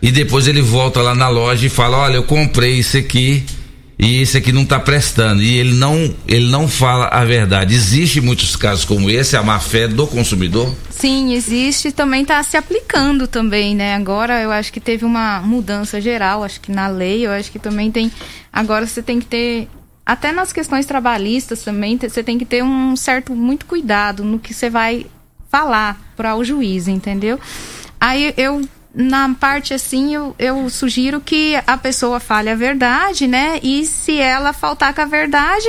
e depois ele volta lá na loja e fala: Olha, eu comprei isso aqui e esse aqui não está prestando e ele não ele não fala a verdade. Existe muitos casos como esse, a má fé do consumidor? Sim, existe, também está se aplicando também, né? Agora eu acho que teve uma mudança geral, acho que na lei, eu acho que também tem agora você tem que ter até nas questões trabalhistas também, você tem que ter um certo muito cuidado no que você vai falar para o juiz, entendeu? Aí eu na parte assim, eu, eu sugiro que a pessoa fale a verdade, né? E se ela faltar com a verdade,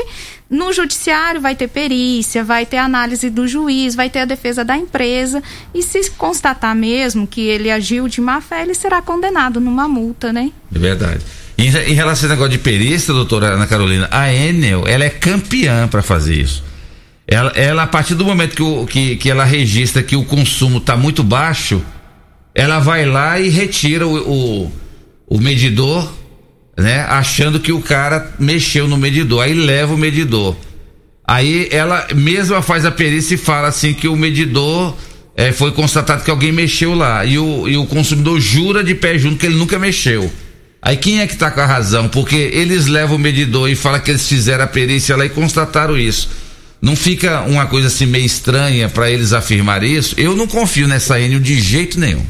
no judiciário vai ter perícia, vai ter análise do juiz, vai ter a defesa da empresa. E se constatar mesmo que ele agiu de má fé, ele será condenado numa multa, né? É verdade. Em, em relação ao negócio de perícia, doutora Ana Carolina, a Enel, ela é campeã para fazer isso. Ela, ela, a partir do momento que, o, que, que ela registra que o consumo está muito baixo, ela vai lá e retira o, o, o, medidor, né? Achando que o cara mexeu no medidor. Aí leva o medidor. Aí ela mesma faz a perícia e fala assim que o medidor é, foi constatado que alguém mexeu lá. E o, e o consumidor jura de pé junto que ele nunca mexeu. Aí quem é que tá com a razão? Porque eles levam o medidor e falam que eles fizeram a perícia lá e constataram isso. Não fica uma coisa assim meio estranha para eles afirmar isso? Eu não confio nessa Enel de jeito nenhum.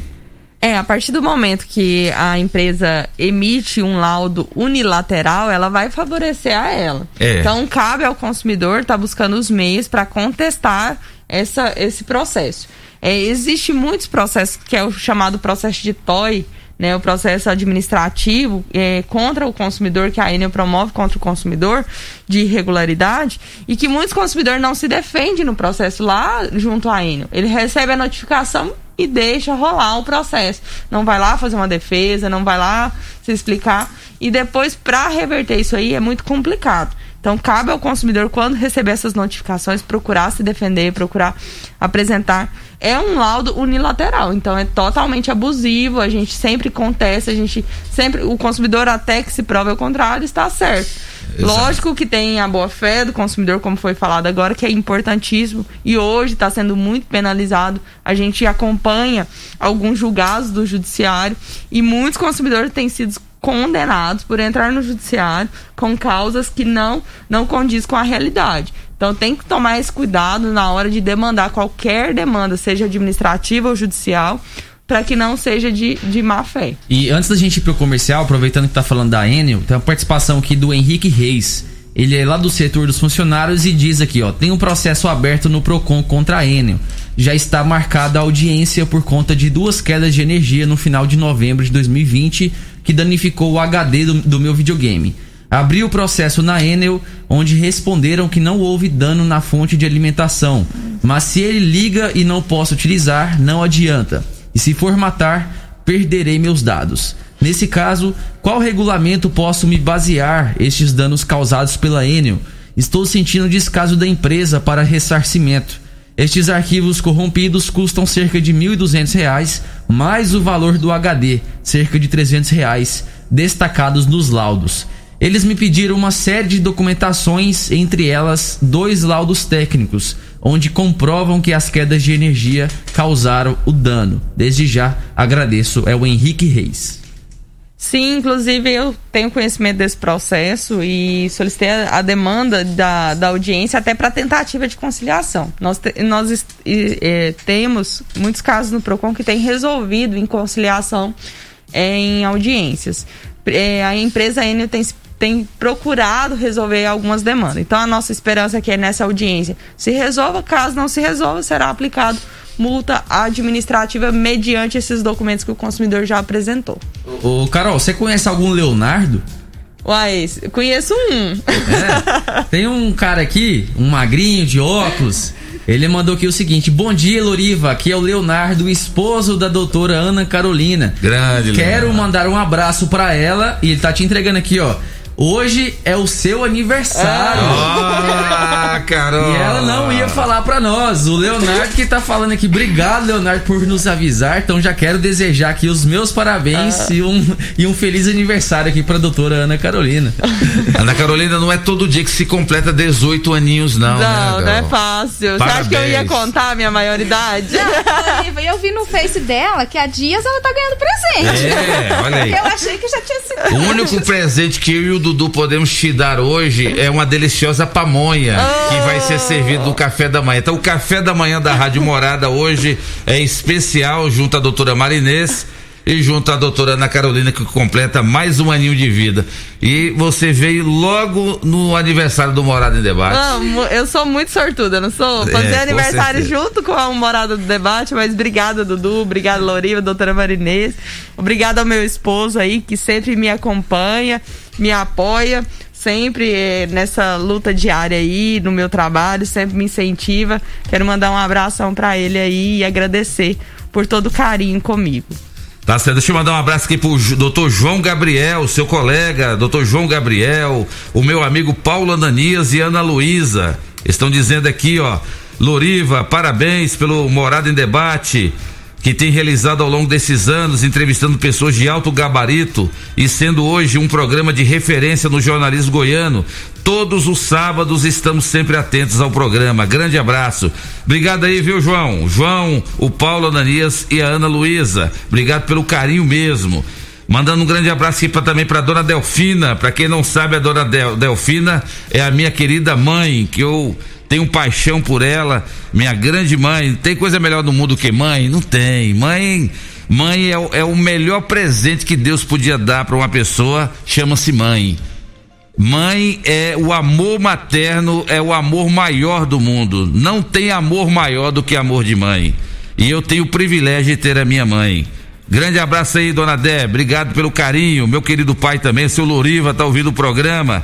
É, a partir do momento que a empresa emite um laudo unilateral, ela vai favorecer a ela. É. Então, cabe ao consumidor estar tá buscando os meios para contestar essa, esse processo. É, Existe muitos processos, que é o chamado processo de TOI, né, o processo administrativo é, contra o consumidor, que a Enel promove contra o consumidor, de irregularidade, e que muitos consumidores não se defendem no processo lá junto à Enel. Ele recebe a notificação e deixa rolar o processo. Não vai lá fazer uma defesa, não vai lá se explicar. E depois, para reverter isso aí, é muito complicado. Então, cabe ao consumidor, quando receber essas notificações, procurar se defender, procurar apresentar. É um laudo unilateral, então é totalmente abusivo. A gente sempre contesta, a gente sempre. O consumidor, até que se prove o contrário, está certo. Exato. Lógico que tem a boa fé do consumidor, como foi falado agora, que é importantíssimo e hoje está sendo muito penalizado. A gente acompanha alguns julgados do judiciário e muitos consumidores têm sido condenados por entrar no judiciário com causas que não não condiz com a realidade. Então tem que tomar esse cuidado na hora de demandar qualquer demanda, seja administrativa ou judicial, para que não seja de, de má fé. E antes da gente ir pro comercial, aproveitando que tá falando da Enel, tem uma participação aqui do Henrique Reis. Ele é lá do setor dos funcionários e diz aqui, ó, tem um processo aberto no Procon contra a Enel. Já está marcada a audiência por conta de duas quedas de energia no final de novembro de 2020 que danificou o HD do, do meu videogame. Abri o processo na Enel, onde responderam que não houve dano na fonte de alimentação, mas se ele liga e não posso utilizar, não adianta. E se formatar, perderei meus dados. Nesse caso, qual regulamento posso me basear estes danos causados pela Enel? Estou sentindo descaso da empresa para ressarcimento. Estes arquivos corrompidos custam cerca de R$ 1.200, mais o valor do HD, cerca de 300 reais, destacados nos laudos. Eles me pediram uma série de documentações, entre elas dois laudos técnicos, onde comprovam que as quedas de energia causaram o dano. Desde já agradeço, é o Henrique Reis. Sim, inclusive eu tenho conhecimento desse processo e solicitei a, demanda da, da audiência até para tentativa de conciliação. Nós, te, nós temos muitos casos no PROCON que tem resolvido em conciliação é, em audiências. É, a empresa Enel tem, tem procurado resolver algumas demandas. Então a nossa esperança é que nessa audiência se resolva, caso não se resolva, será aplicado multa administrativa mediante esses documentos que o consumidor já apresentou. Ô, Carol, você conhece algum Leonardo? Uai, conheço um. É, tem um cara aqui, um magrinho de óculos. Ele mandou aqui o seguinte: Bom dia, Loriva. Aqui é o Leonardo, esposo da doutora Ana Carolina. Grande, Quero Leonardo. mandar um abraço para ela e ele tá te entregando aqui, ó. Hoje é o seu aniversário. Ah, (laughs) Carol. E ela não ia falar para nós. O Leonardo que tá falando aqui. Obrigado, Leonardo, por nos avisar. Então já quero desejar aqui os meus parabéns ah. e, um, e um feliz aniversário aqui pra doutora Ana Carolina. (laughs) Ana Carolina, não é todo dia que se completa 18 aninhos, não. Não, né, não é fácil. Parabéns. Você acha que eu ia contar a minha maioridade? Não, (laughs) eu vi no Face dela que há dias ela tá ganhando presente. É, olha aí. Eu achei que já tinha sido. O único presente que eu e o Dudu podemos te dar hoje é uma deliciosa pamonha que vai ser servido no café da manhã. Então, o café da manhã da Rádio Morada hoje é especial junto à doutora Marinês e junto à doutora Ana Carolina, que completa mais um aninho de vida. E você veio logo no aniversário do Morada em Debate. Não, eu sou muito sortuda, não sou? Fazer É, aniversário certeza. junto com a Morada do Debate, mas obrigada, Dudu, obrigada, Loriva, doutora Marinês. Obrigada ao meu esposo aí, que sempre me acompanha, me apoia. Sempre eh, nessa luta diária aí, no meu trabalho, sempre me incentiva. Quero mandar um abração pra ele aí e agradecer por todo o carinho comigo. Tá certo, deixa eu mandar um abraço aqui pro doutor João Gabriel, seu colega, doutor João Gabriel, o meu amigo Paulo Ananias e Ana Luísa. Estão dizendo aqui, ó, Loriva, parabéns pelo Morada em Debate, que tem realizado ao longo desses anos, entrevistando pessoas de alto gabarito e sendo hoje um programa de referência no jornalismo goiano. Todos os sábados estamos sempre atentos ao programa. Grande abraço. Obrigado aí, viu, João? João, o Paulo Ananias e a Ana Luísa. Obrigado pelo carinho mesmo. Mandando um grande abraço aqui pra, também para dona Delfina. Para quem não sabe, a dona Del- Delfina é a minha querida mãe, que eu tenho paixão por ela, minha grande mãe. Tem coisa melhor no mundo que mãe? Não tem. Mãe, mãe é, o- é o melhor presente que Deus podia dar para uma pessoa, chama-se mãe. Mãe é o amor materno, é o amor maior do mundo. Não tem amor maior do que amor de mãe. E eu tenho o privilégio de ter a minha mãe. Grande abraço aí, dona Dé. Obrigado pelo carinho. Meu querido pai também, seu Loriva, tá ouvindo o programa.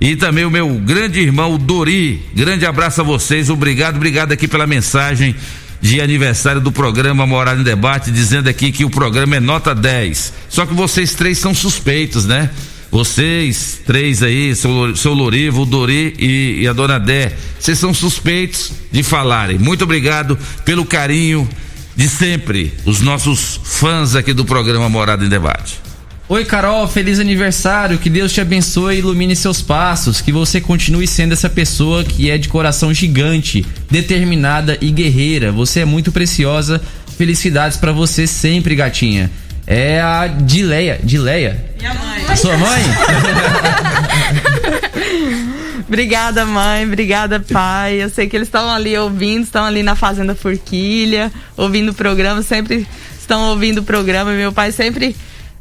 E também o meu grande irmão, Dori. Grande abraço a vocês. Obrigado, obrigado aqui pela mensagem de aniversário do programa Morada em Debate, dizendo aqui que o programa é nota 10. Só que vocês três são suspeitos, né? Vocês três aí, seu, seu Lorivo, o Dori e, e a dona Dé, vocês são suspeitos de falarem. Muito obrigado pelo carinho de sempre, os nossos fãs aqui do programa Morada em Debate. Oi, Carol, feliz aniversário. Que Deus te abençoe e ilumine seus passos. Que você continue sendo essa pessoa que é de coração gigante, determinada e guerreira. Você é muito preciosa. Felicidades pra você sempre, gatinha. É a Dileia. Dileia? Minha mãe. A sua mãe? (laughs) Obrigada, mãe. Obrigada, pai. Eu sei que eles estão ali ouvindo, estão ali na Fazenda Forquilha, ouvindo o programa, sempre estão ouvindo o programa. Meu pai sempre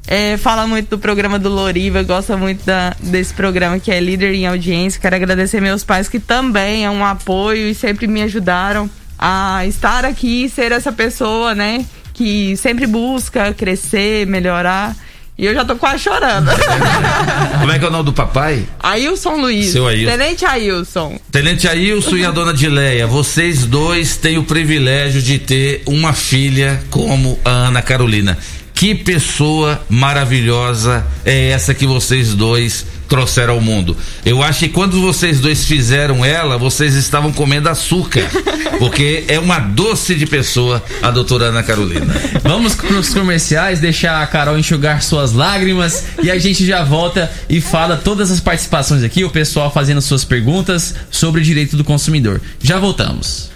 eh, fala muito do programa do Loriva, gosta muito da- desse programa que é líder em audiência. Quero agradecer meus pais que também é um apoio e sempre me ajudaram a estar aqui e ser essa pessoa, né? Que sempre busca crescer, melhorar. E eu já tô quase chorando. (laughs) Como é que é o nome do papai? Ailson Luiz. Seu Ailson. Tenente Ailson. Tenente Ailson e a dona Dileia, vocês dois têm o privilégio de ter uma filha como a Ana Carolina. Que pessoa maravilhosa é essa que vocês dois trouxeram ao mundo? Eu acho que quando vocês dois fizeram ela, vocês estavam comendo açúcar. (laughs) Porque é uma doce de pessoa a doutora Ana Carolina. Vamos pros comerciais, deixar a Carol enxugar suas lágrimas e a gente já volta e fala todas as participações aqui, o pessoal fazendo suas perguntas sobre o direito do consumidor. Já voltamos.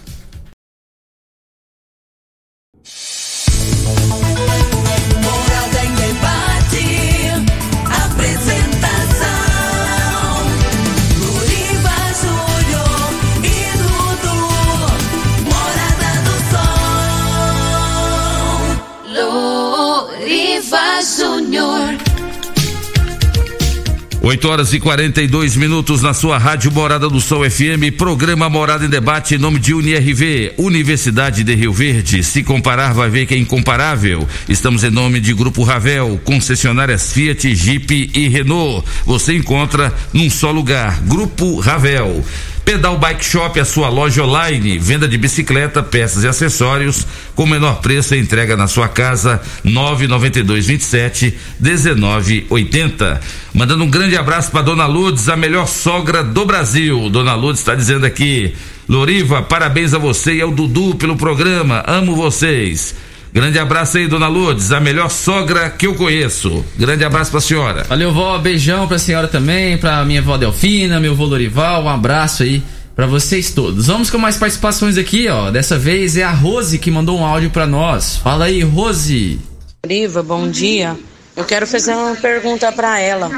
8 horas e 42 minutos na sua rádio Morada do Sol FM, programa Morada em Debate em nome de UniRV, Universidade de Rio Verde. Se comparar, vai ver que é incomparável. Estamos em nome de Grupo Ravel, concessionárias Fiat, Jeep e Renault. Você encontra num só lugar, Grupo Ravel. Pedal Bike Shop, a sua loja online, venda de bicicleta, peças e acessórios, com menor preço e entrega na sua casa, 992 27 19 80. Mandando um grande abraço para Dona Lourdes, a melhor sogra do Brasil. Dona Lourdes está dizendo aqui: Loriva, parabéns a você e ao Dudu pelo programa, amo vocês. Grande abraço aí, Dona Lourdes, a melhor sogra que eu conheço. Grande abraço pra senhora. Valeu, vó. Beijão pra senhora também, pra minha vó Delfina, meu vô Lorival. Um abraço aí pra vocês todos. Vamos com mais participações aqui, ó. Dessa vez é a Rose que mandou um áudio pra nós. Fala aí, Rose. Riva, bom dia. Eu quero fazer uma pergunta para ela.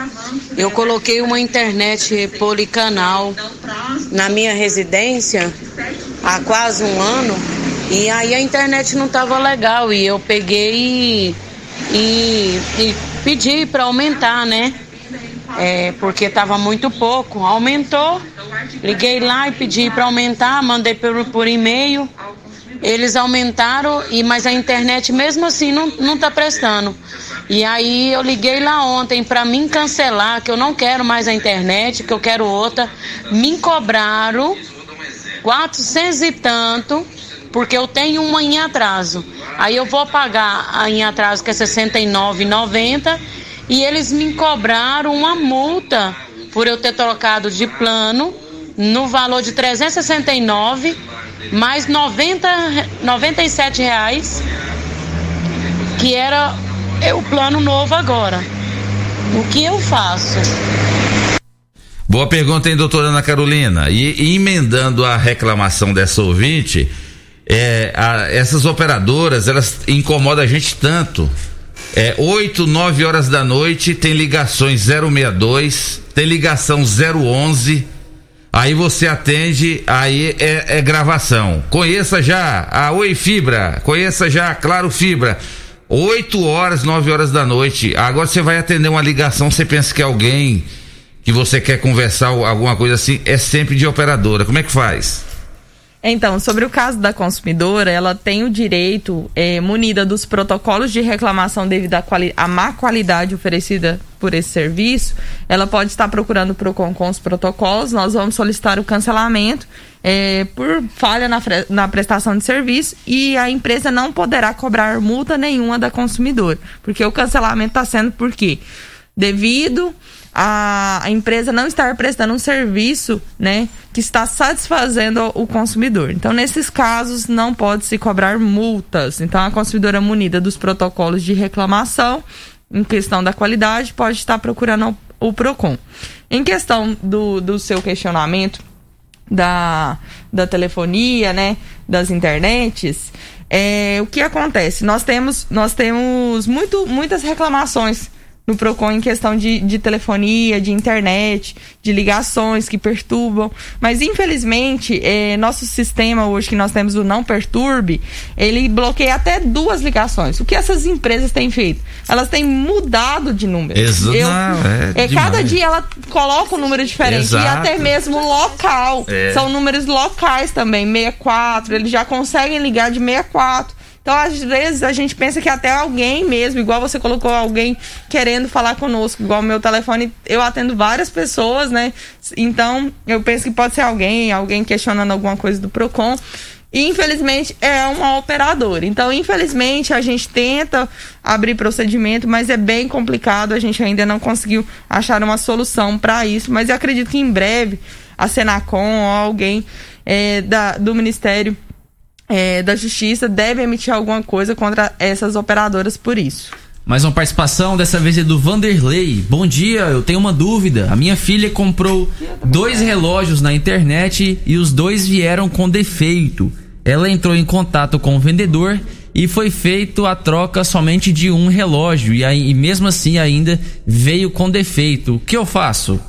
Eu coloquei uma internet policanal na minha residência há quase um ano e aí a internet não estava legal e eu peguei e, e, pedi para aumentar, né? É, porque estava muito pouco. Aumentou, liguei lá e pedi para aumentar, mandei por, por e-mail. Eles aumentaram, e mas a internet mesmo assim não, não tá prestando. E aí eu liguei lá ontem para mim cancelar, que eu não quero mais a internet, que eu quero outra. Me cobraram 400 e tanto, porque eu tenho uma em atraso. Aí eu vou pagar a em atraso que é R$ 69,90 e eles me cobraram uma multa por eu ter trocado de plano no valor de 369 mais 90, 97 reais, que era o plano novo agora. O que eu faço? Boa pergunta, hein, doutora Ana Carolina? E, e emendando a reclamação dessa ouvinte, é, a- essas operadoras, elas incomodam a gente tanto. É, 8, 9 horas da noite tem ligações 062, tem ligação 011. Aí você atende, aí é, é gravação. Conheça já a Oi Fibra, conheça já a Claro Fibra. 8 horas, 9 horas da noite. Agora você vai atender uma ligação, você pensa que é alguém que você quer conversar alguma coisa assim, é sempre de operadora. Como é que faz? Então, sobre o caso da consumidora, ela tem o direito, eh, munida dos protocolos de reclamação devido à, má qualidade oferecida por esse serviço, ela pode estar procurando o com os protocolos, nós vamos solicitar o cancelamento eh, por falha na, na prestação de serviço e a empresa não poderá cobrar multa nenhuma da consumidora, porque o cancelamento está sendo por quê? devido a, empresa não estar prestando um serviço, né, que está satisfazendo o consumidor. Então, nesses casos, não pode se cobrar multas. Então, a consumidora munida dos protocolos de reclamação em questão da qualidade pode estar procurando o, o Procon. Em questão do, do seu questionamento da, da telefonia, né, das internets, é, o que acontece? Nós temos, nós temos muito, muitas reclamações no Procon em questão de, de telefonia, de internet, de ligações que perturbam. Mas infelizmente, eh, nosso sistema hoje que nós temos o não perturbe, ele bloqueia até duas ligações. O que essas empresas têm feito? Elas têm mudado de número. Exa- Eu- é é, cada dia ela coloca um número diferente Exato. e até mesmo local. É. São números locais também, 64, eles já conseguem ligar de 64. Então, às vezes, a gente pensa que até alguém mesmo, igual você colocou alguém querendo falar conosco, igual o meu telefone, eu atendo várias pessoas, né? Então, eu penso que pode ser alguém, alguém questionando alguma coisa do PROCON. E, infelizmente, é uma operadora. Então, infelizmente, a gente tenta abrir procedimento, mas é bem complicado. A gente ainda não conseguiu achar uma solução para isso. Mas eu acredito que em breve a Senacom ou alguém eh, da, do Ministério eh, da Justiça deve emitir alguma coisa contra essas operadoras por isso. Mais uma participação, dessa vez é do Vanderlei. Bom dia, eu tenho uma dúvida. A minha filha comprou dois relógios na internet e os dois vieram com defeito. Ela entrou em contato com o vendedor e foi feito a troca somente de um relógio e, aí, e mesmo assim ainda veio com defeito. O que eu faço?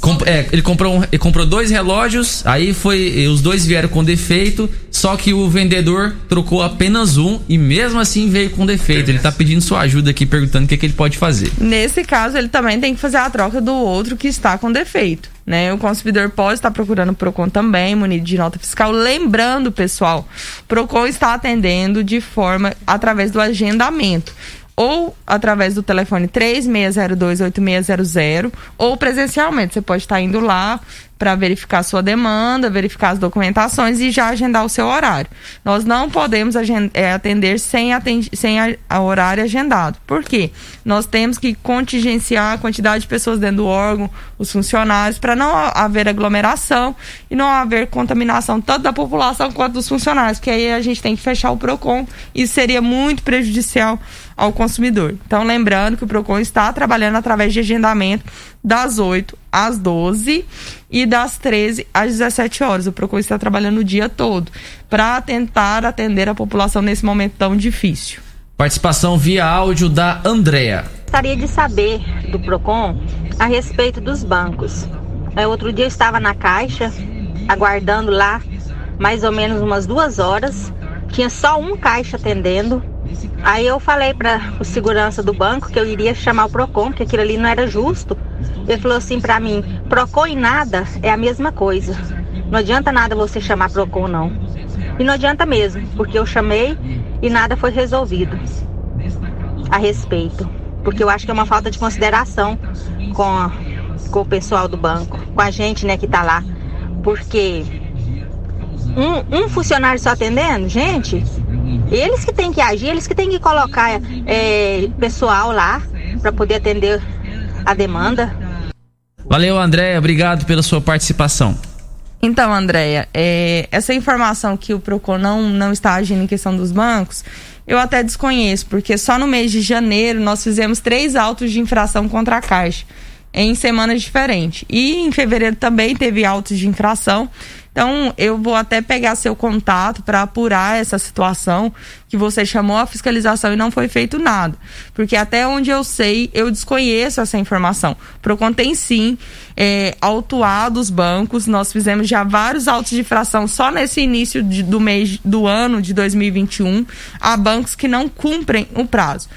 Com- é, ele comprou, um- ele comprou dois relógios, aí foi. Os dois vieram com defeito, só que o vendedor trocou apenas um e mesmo assim veio com defeito. Ele tá pedindo sua ajuda aqui, perguntando o que, que ele pode fazer. Nesse caso, ele também tem que fazer a troca do outro que está com defeito. Né? O consumidor pode estar procurando o Procon também, munido de nota fiscal. Lembrando, pessoal, o Procon está atendendo de forma através do agendamento. Ou através do telefone 36028600 ou presencialmente. Você pode estar indo lá para verificar sua demanda, verificar as documentações e já agendar o seu horário. Nós não podemos eh, atender sem, atendi- sem a, horário agendado. Por quê? Nós temos que contingenciar a quantidade de pessoas dentro do órgão, os funcionários, para não ha- haver aglomeração e não haver contaminação tanto da população quanto dos funcionários, porque aí a gente tem que fechar o PROCON e seria muito prejudicial ao consumidor. Então, lembrando que o PROCON está trabalhando através de agendamento das 8 às 12 e das 13 às 17 horas. O PROCON está trabalhando o dia todo para tentar atender a população nesse momento tão difícil. Participação via áudio da Andrea. Gostaria de saber do Procon a respeito dos bancos. É, outro dia eu estava na caixa, aguardando lá mais ou menos umas duas horas. Tinha só um caixa atendendo. Aí eu falei para o segurança do banco que eu iria chamar o Procon, que aquilo ali não era justo. Ele falou assim para mim: Procon e nada é a mesma coisa. Não adianta nada você chamar Procon, não. E não adianta mesmo, porque eu chamei e nada foi resolvido a respeito. Porque eu acho que é uma falta de consideração com, a- com o pessoal do banco, com a gente, né, que tá lá. Porque um, um funcionário só atendendo, gente, eles que têm que agir, eles que têm que colocar é, pessoal lá para poder atender a demanda. Valeu, Andréia. Obrigado pela sua participação. Então, Andréia, é, essa informação que o Procon não, não está agindo em questão dos bancos, eu até desconheço, porque só no mês de janeiro nós fizemos três autos de infração contra a Caixa, em semanas diferentes. E em fevereiro também teve autos de infração. Então, eu vou até pegar seu contato para apurar essa situação que você chamou a fiscalização e não foi feito nada. Porque até onde eu sei, eu desconheço essa informação. Procon tem sim é, autuado os bancos. Nós fizemos já vários autos de infração só nesse início de- do mês do ano de 2021 a bancos que não cumprem o prazo.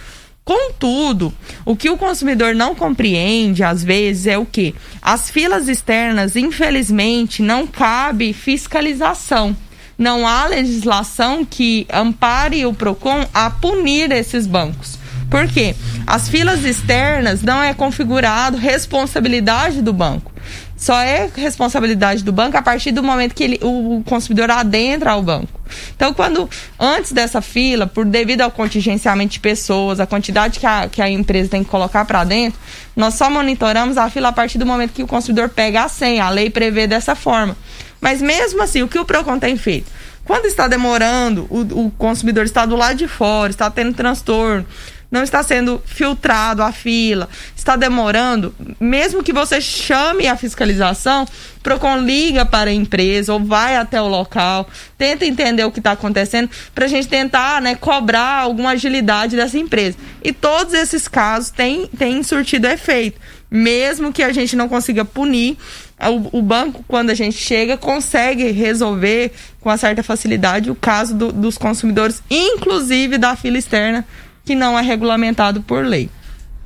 Contudo, o que o consumidor não compreende às vezes é o que as filas externas, infelizmente, não cabe fiscalização. Não há legislação que ampare o Procon a punir esses bancos. Por quê? As filas externas não é configurado responsabilidade do banco. Só é responsabilidade do banco a partir do momento que ele, o consumidor adentra ao banco. Então, quando antes dessa fila, por devido ao contingenciamento de pessoas, a quantidade que a, que a empresa tem que colocar para dentro, nós só monitoramos a fila a partir do momento que o consumidor pega a senha. A lei prevê dessa forma. Mas mesmo assim, o que o PROCON tem feito? Quando está demorando, o, o consumidor está do lado de fora, está tendo transtorno, não está sendo filtrado a fila, está demorando, mesmo que você chame a fiscalização, Procon liga para a empresa ou vai até o local, tenta entender o que está acontecendo, para a gente tentar né, cobrar alguma agilidade dessa empresa. E todos esses casos têm, têm surtido efeito. Mesmo que a gente não consiga punir, o, o banco, quando a gente chega, consegue resolver com uma certa facilidade o caso do- dos consumidores, inclusive da fila externa, que não é regulamentado por lei.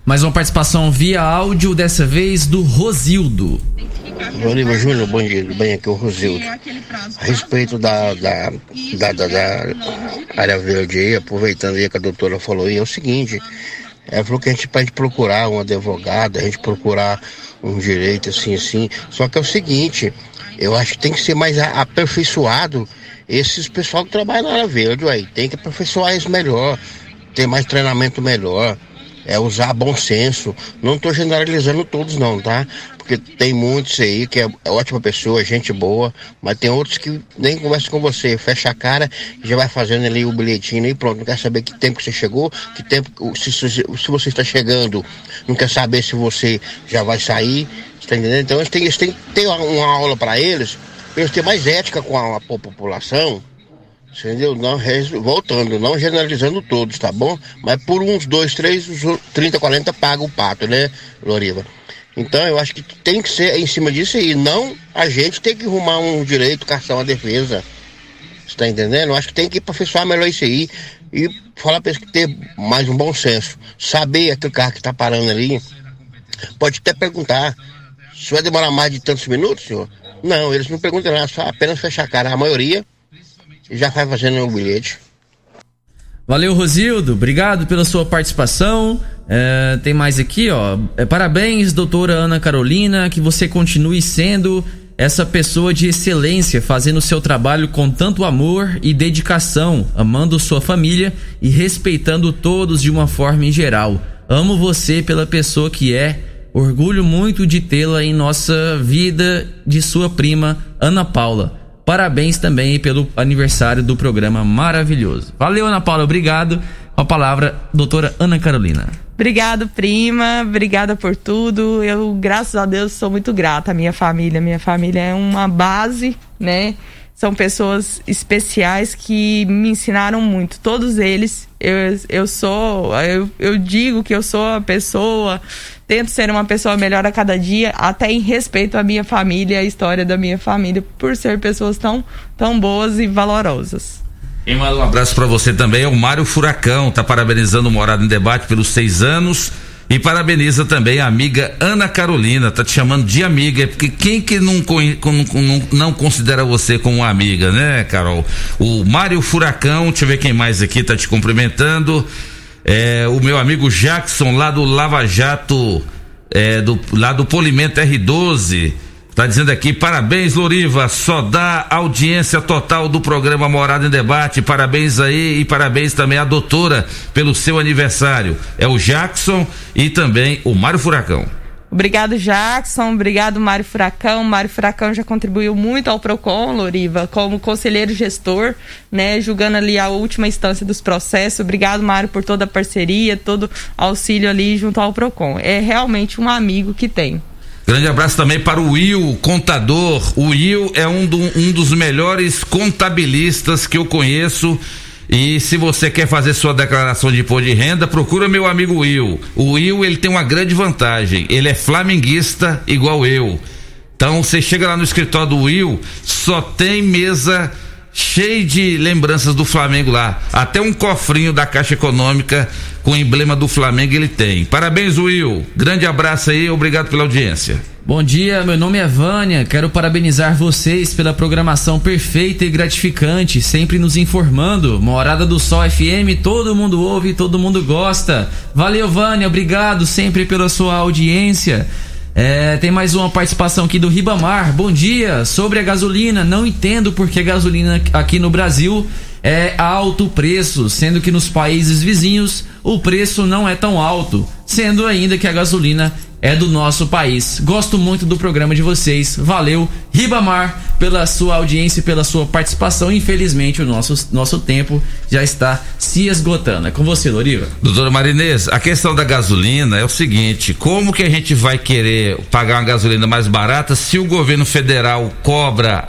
Mais uma participação via áudio, dessa vez do Rosildo. Bolívar Júnior, bom dia, bem? Aqui é o Rosildo. A respeito da, da, da, da- da área verde aí, aproveitando aí que a doutora falou aí, é o seguinte, ela falou que a gente pode procurar um advogado, a gente procurar um direito assim, assim, só que é o seguinte, eu acho que tem que ser mais aperfeiçoado esses pessoal que trabalha na área verde, ué, tem que aperfeiçoar isso melhor, ter mais treinamento melhor, é usar bom senso. Não estou generalizando todos não, tá? Porque tem muitos aí que é, ótima pessoa, gente boa, mas tem outros que nem conversam com você, fecha a cara já vai fazendo ali o bilhetinho e pronto, não quer saber que tempo que você chegou, que tempo, se, se, se você está chegando, não quer saber se você já vai sair, você tá entendendo? Então eles têm, eles têm ter uma, aula para eles, pra eles terem mais ética com a, a população, Entendeu? Não, voltando, não generalizando todos, tá bom? Mas por uns dois, três, os outros 30, 40 paga o pato, né, Loriva? Então eu acho que tem que ser em cima disso aí, não a gente tem que arrumar um direito, caçar uma defesa. Você tá entendendo? Eu acho que tem que aperfeiçoar melhor isso aí e falar pra eles que ter mais um bom senso. Saber aquele carro que tá parando ali, pode até perguntar, se vai demorar mais de tantos minutos, senhor? Não, eles não perguntam nada, só apenas fechar a cara. A maioria já vai fazendo o bilhete. Valeu, Rosildo. Obrigado pela sua participação. É, tem mais aqui, ó. É, parabéns, doutora Ana Carolina, que você continue sendo essa pessoa de excelência, fazendo o seu trabalho com tanto amor e dedicação, amando sua família e respeitando todos de uma forma em geral. Amo você pela pessoa que é. Orgulho muito de tê-la em nossa vida de sua prima, Ana Paula. Parabéns também pelo aniversário do programa maravilhoso. Valeu, Ana Paula, obrigado. A palavra, doutora Ana Carolina. Obrigado, prima. Obrigada por tudo. Eu, graças a Deus, sou muito grata à minha família. Minha família é uma base, né? São pessoas especiais que me ensinaram muito. Todos eles, eu, eu sou, eu, eu digo que eu sou a pessoa, tento ser uma pessoa melhor a cada dia, até em respeito à minha família, à história da minha família, por ser pessoas tão, tão boas e valorosas. Manda um abraço pra você também é o Mário Furacão, tá parabenizando o Morada em Debate pelos seis anos. E parabeniza também a amiga Ana Carolina, tá te chamando de amiga, porque quem que não, não, considera você como amiga, né, Carol? O Mário Furacão, deixa eu ver quem mais aqui tá te cumprimentando. É, o meu amigo Jackson, lá do Lava Jato, é, do, lá do Polimento R12. Tá dizendo aqui, parabéns, Loriva, só dá audiência total do programa Morada em Debate. Parabéns aí e parabéns também à doutora pelo seu aniversário. É o Jackson e também o Mário Furacão. Obrigado, Jackson. Obrigado, Mário Furacão. Mário Furacão já contribuiu muito ao PROCON, Loriva, como conselheiro gestor, né? Julgando ali a última instância dos processos. Obrigado, Mário, por toda a parceria, todo auxílio ali junto ao PROCON. É realmente um amigo que tem. Grande abraço também para o Will, contador. O Will é um, do- um dos melhores contabilistas que eu conheço. E se você quer fazer sua declaração de imposto de renda, procura meu amigo Will. O Will, ele tem uma grande vantagem. Ele é flamenguista igual eu. Então, você chega lá no escritório do Will, só tem mesa cheia de lembranças do Flamengo lá. Até um cofrinho da Caixa Econômica com o emblema do Flamengo ele tem. Parabéns, Will. Grande abraço aí, obrigado pela audiência. Bom dia, meu nome é Vânia. Quero parabenizar vocês pela programação perfeita e gratificante, sempre nos informando. Morada do Sol FM, todo mundo ouve, todo mundo gosta. Valeu, Vânia, obrigado sempre pela sua audiência. É, tem mais uma participação aqui do Ribamar. Bom dia. Sobre a gasolina, não entendo porque a gasolina aqui no Brasil é alto preço, sendo que nos países vizinhos o preço não é tão alto, sendo ainda que a gasolina é do nosso país. Gosto muito do programa de vocês. Valeu, Ribamar, pela sua audiência e pela sua participação. Infelizmente, o nosso, nosso tempo já está se esgotando. É com você, Loriva. Doutora Marinês, a questão da gasolina é o seguinte: como que a gente vai querer pagar uma gasolina mais barata se o governo federal cobra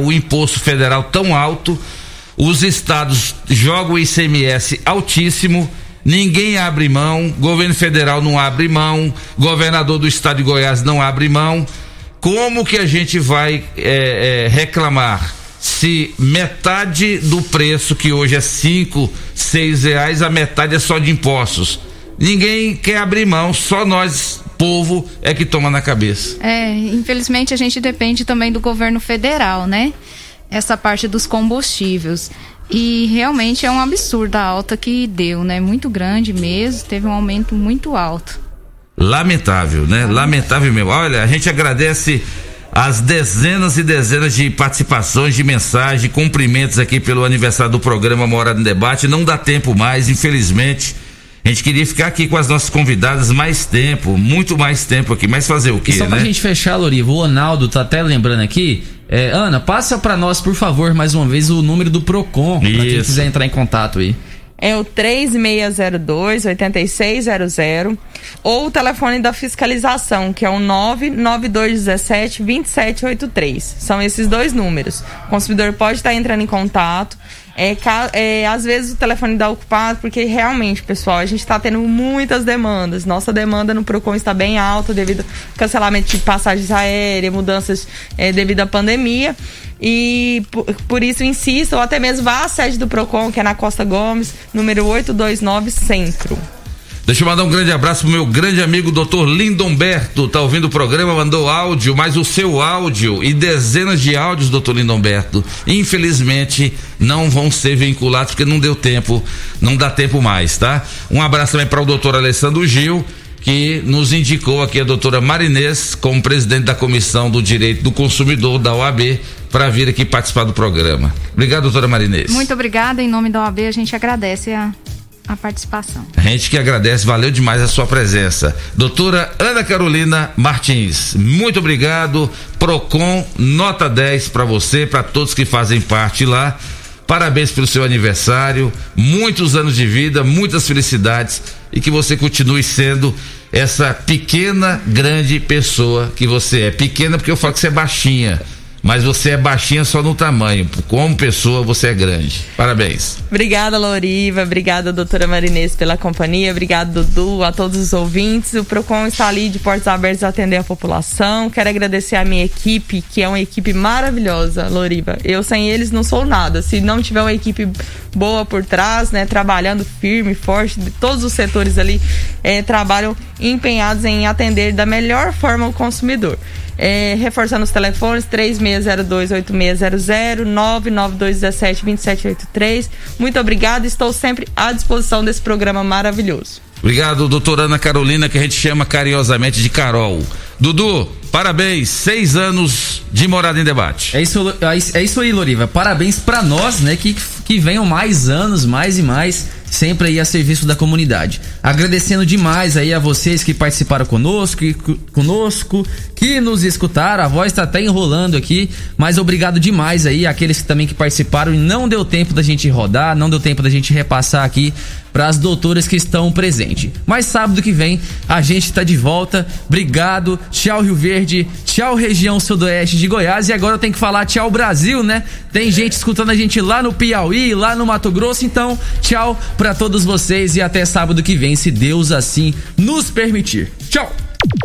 o imposto federal tão alto, os estados jogam o ICMS altíssimo, ninguém abre mão, governo federal não abre mão, governador do estado de Goiás não abre mão. Como que a gente vai é, é, reclamar se metade do preço que hoje é cinco, seis reais, a metade é só de impostos? Ninguém quer abrir mão, só nós, povo, é que toma na cabeça. É, infelizmente a gente depende também do governo federal, né? Essa parte dos combustíveis. E realmente é um absurdo a alta que deu, né? Muito grande mesmo, teve um aumento muito alto. Lamentável, né? Lamentável mesmo. Olha, a gente agradece as dezenas e dezenas de participações, de mensagens, cumprimentos aqui pelo aniversário do programa Morada em Debate. Não dá tempo mais, infelizmente. A gente queria ficar aqui com as nossas convidadas mais tempo, muito mais tempo aqui, mas fazer o quê, E só pra né? gente fechar, Loriva, o Ronaldo tá até lembrando aqui. É, Ana, passa pra nós, por favor, mais uma vez, o número do PROCON, pra quem quiser entrar em contato aí. É o 3602 8600 ou o telefone da fiscalização, que é o 99217 2783. São esses dois números. O consumidor pode estar entrando em contato. É, é, às vezes o telefone dá ocupado, porque realmente, pessoal, a gente está tendo muitas demandas. Nossa demanda no PROCON está bem alta devido ao cancelamento de passagens aéreas, mudanças é, devido à pandemia. E por, por isso insisto, ou até mesmo vá à sede do PROCON, que é na Costa Gomes, número 829 Centro. Deixa eu mandar um grande abraço pro meu grande amigo Dr. Lindomberto, tá ouvindo o programa, mandou áudio, mas o seu áudio e dezenas de áudios, Dr. Lindomberto, infelizmente não vão ser vinculados porque não deu tempo, não dá tempo mais, tá? Um abraço também para o Dr. Alessandro Gil, que nos indicou aqui a doutora Marinês como presidente da Comissão do Direito do Consumidor da OAB para vir aqui participar do programa. Obrigado, doutora Marinês. Muito obrigada. Em nome da OAB, a gente agradece a, a participação. A gente que agradece, valeu demais a sua presença. Doutora Ana Carolina Martins, muito obrigado. Procon, nota 10 para você, para todos que fazem parte lá. Parabéns pelo seu aniversário, muitos anos de vida, muitas felicidades e que você continue sendo essa pequena, grande pessoa que você é. Pequena porque eu falo que você é baixinha, mas você é baixinha só no tamanho. Como pessoa, você é grande. Parabéns. Obrigada, Loriva. Obrigada, doutora Marinês, pela companhia. Obrigado, Dudu, a todos os ouvintes. O PROCON está ali de portas abertas a atender a população. Quero agradecer a minha equipe, que é uma equipe maravilhosa, Loriva. Eu sem eles não sou nada. Se não tiver uma equipe boa por trás, né, trabalhando firme, forte, todos os setores ali eh, trabalham empenhados em atender da melhor forma o consumidor. É, reforçando os telefones 3602-8600, 99217-2783. Muito obrigada, estou sempre à disposição desse programa maravilhoso. Obrigado, doutora Ana Carolina, que a gente chama carinhosamente de Carol. Dudu, parabéns, seis anos de morada em debate. É isso, é isso aí, Loriva. Parabéns pra nós, né? Que, que venham mais anos, mais e mais, sempre aí a serviço da comunidade. Agradecendo demais aí a vocês que participaram conosco, que, conosco, que nos escutaram. A voz tá até enrolando aqui, mas obrigado demais aí àqueles que também que participaram e não deu tempo da gente rodar, não deu tempo da gente repassar aqui para as doutoras que estão presentes. Mas sábado que vem a gente tá de volta. Obrigado. Tchau Rio Verde. Tchau região sudoeste de Goiás. E agora eu tenho que falar tchau Brasil, né? Tem gente escutando a gente lá no Piauí, lá no Mato Grosso. Então, tchau para todos vocês e até sábado que vem, se Deus assim nos permitir. Tchau.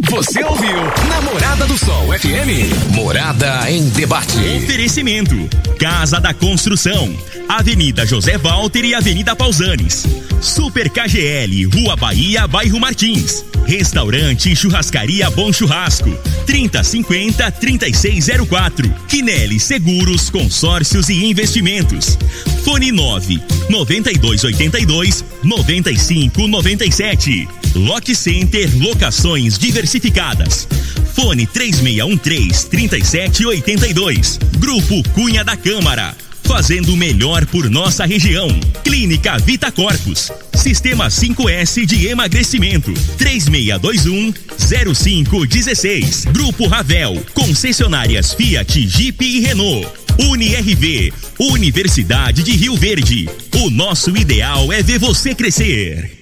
Você ouviu Namorada do Sol FM. Morada em debate. Oferecimento: Casa da Construção, Avenida José Walter e Avenida Pausanes. Super KGL, Rua Bahia, Bairro Martins. Restaurante Churrascaria Bom Churrasco. 3050 3604. Quinelli Seguros, Consórcios e Investimentos. Fone 9 9282 9597. Lock Center Locações Diversificadas. Fone 3613-3782. Grupo Cunha da Câmara. Fazendo o melhor por nossa região. Clínica Vita Corpus. Sistema 5S de emagrecimento. 3621-0516. Grupo Ravel. Concessionárias Fiat, Jeep e Renault. UniRV. Universidade de Rio Verde. O nosso ideal é ver você crescer.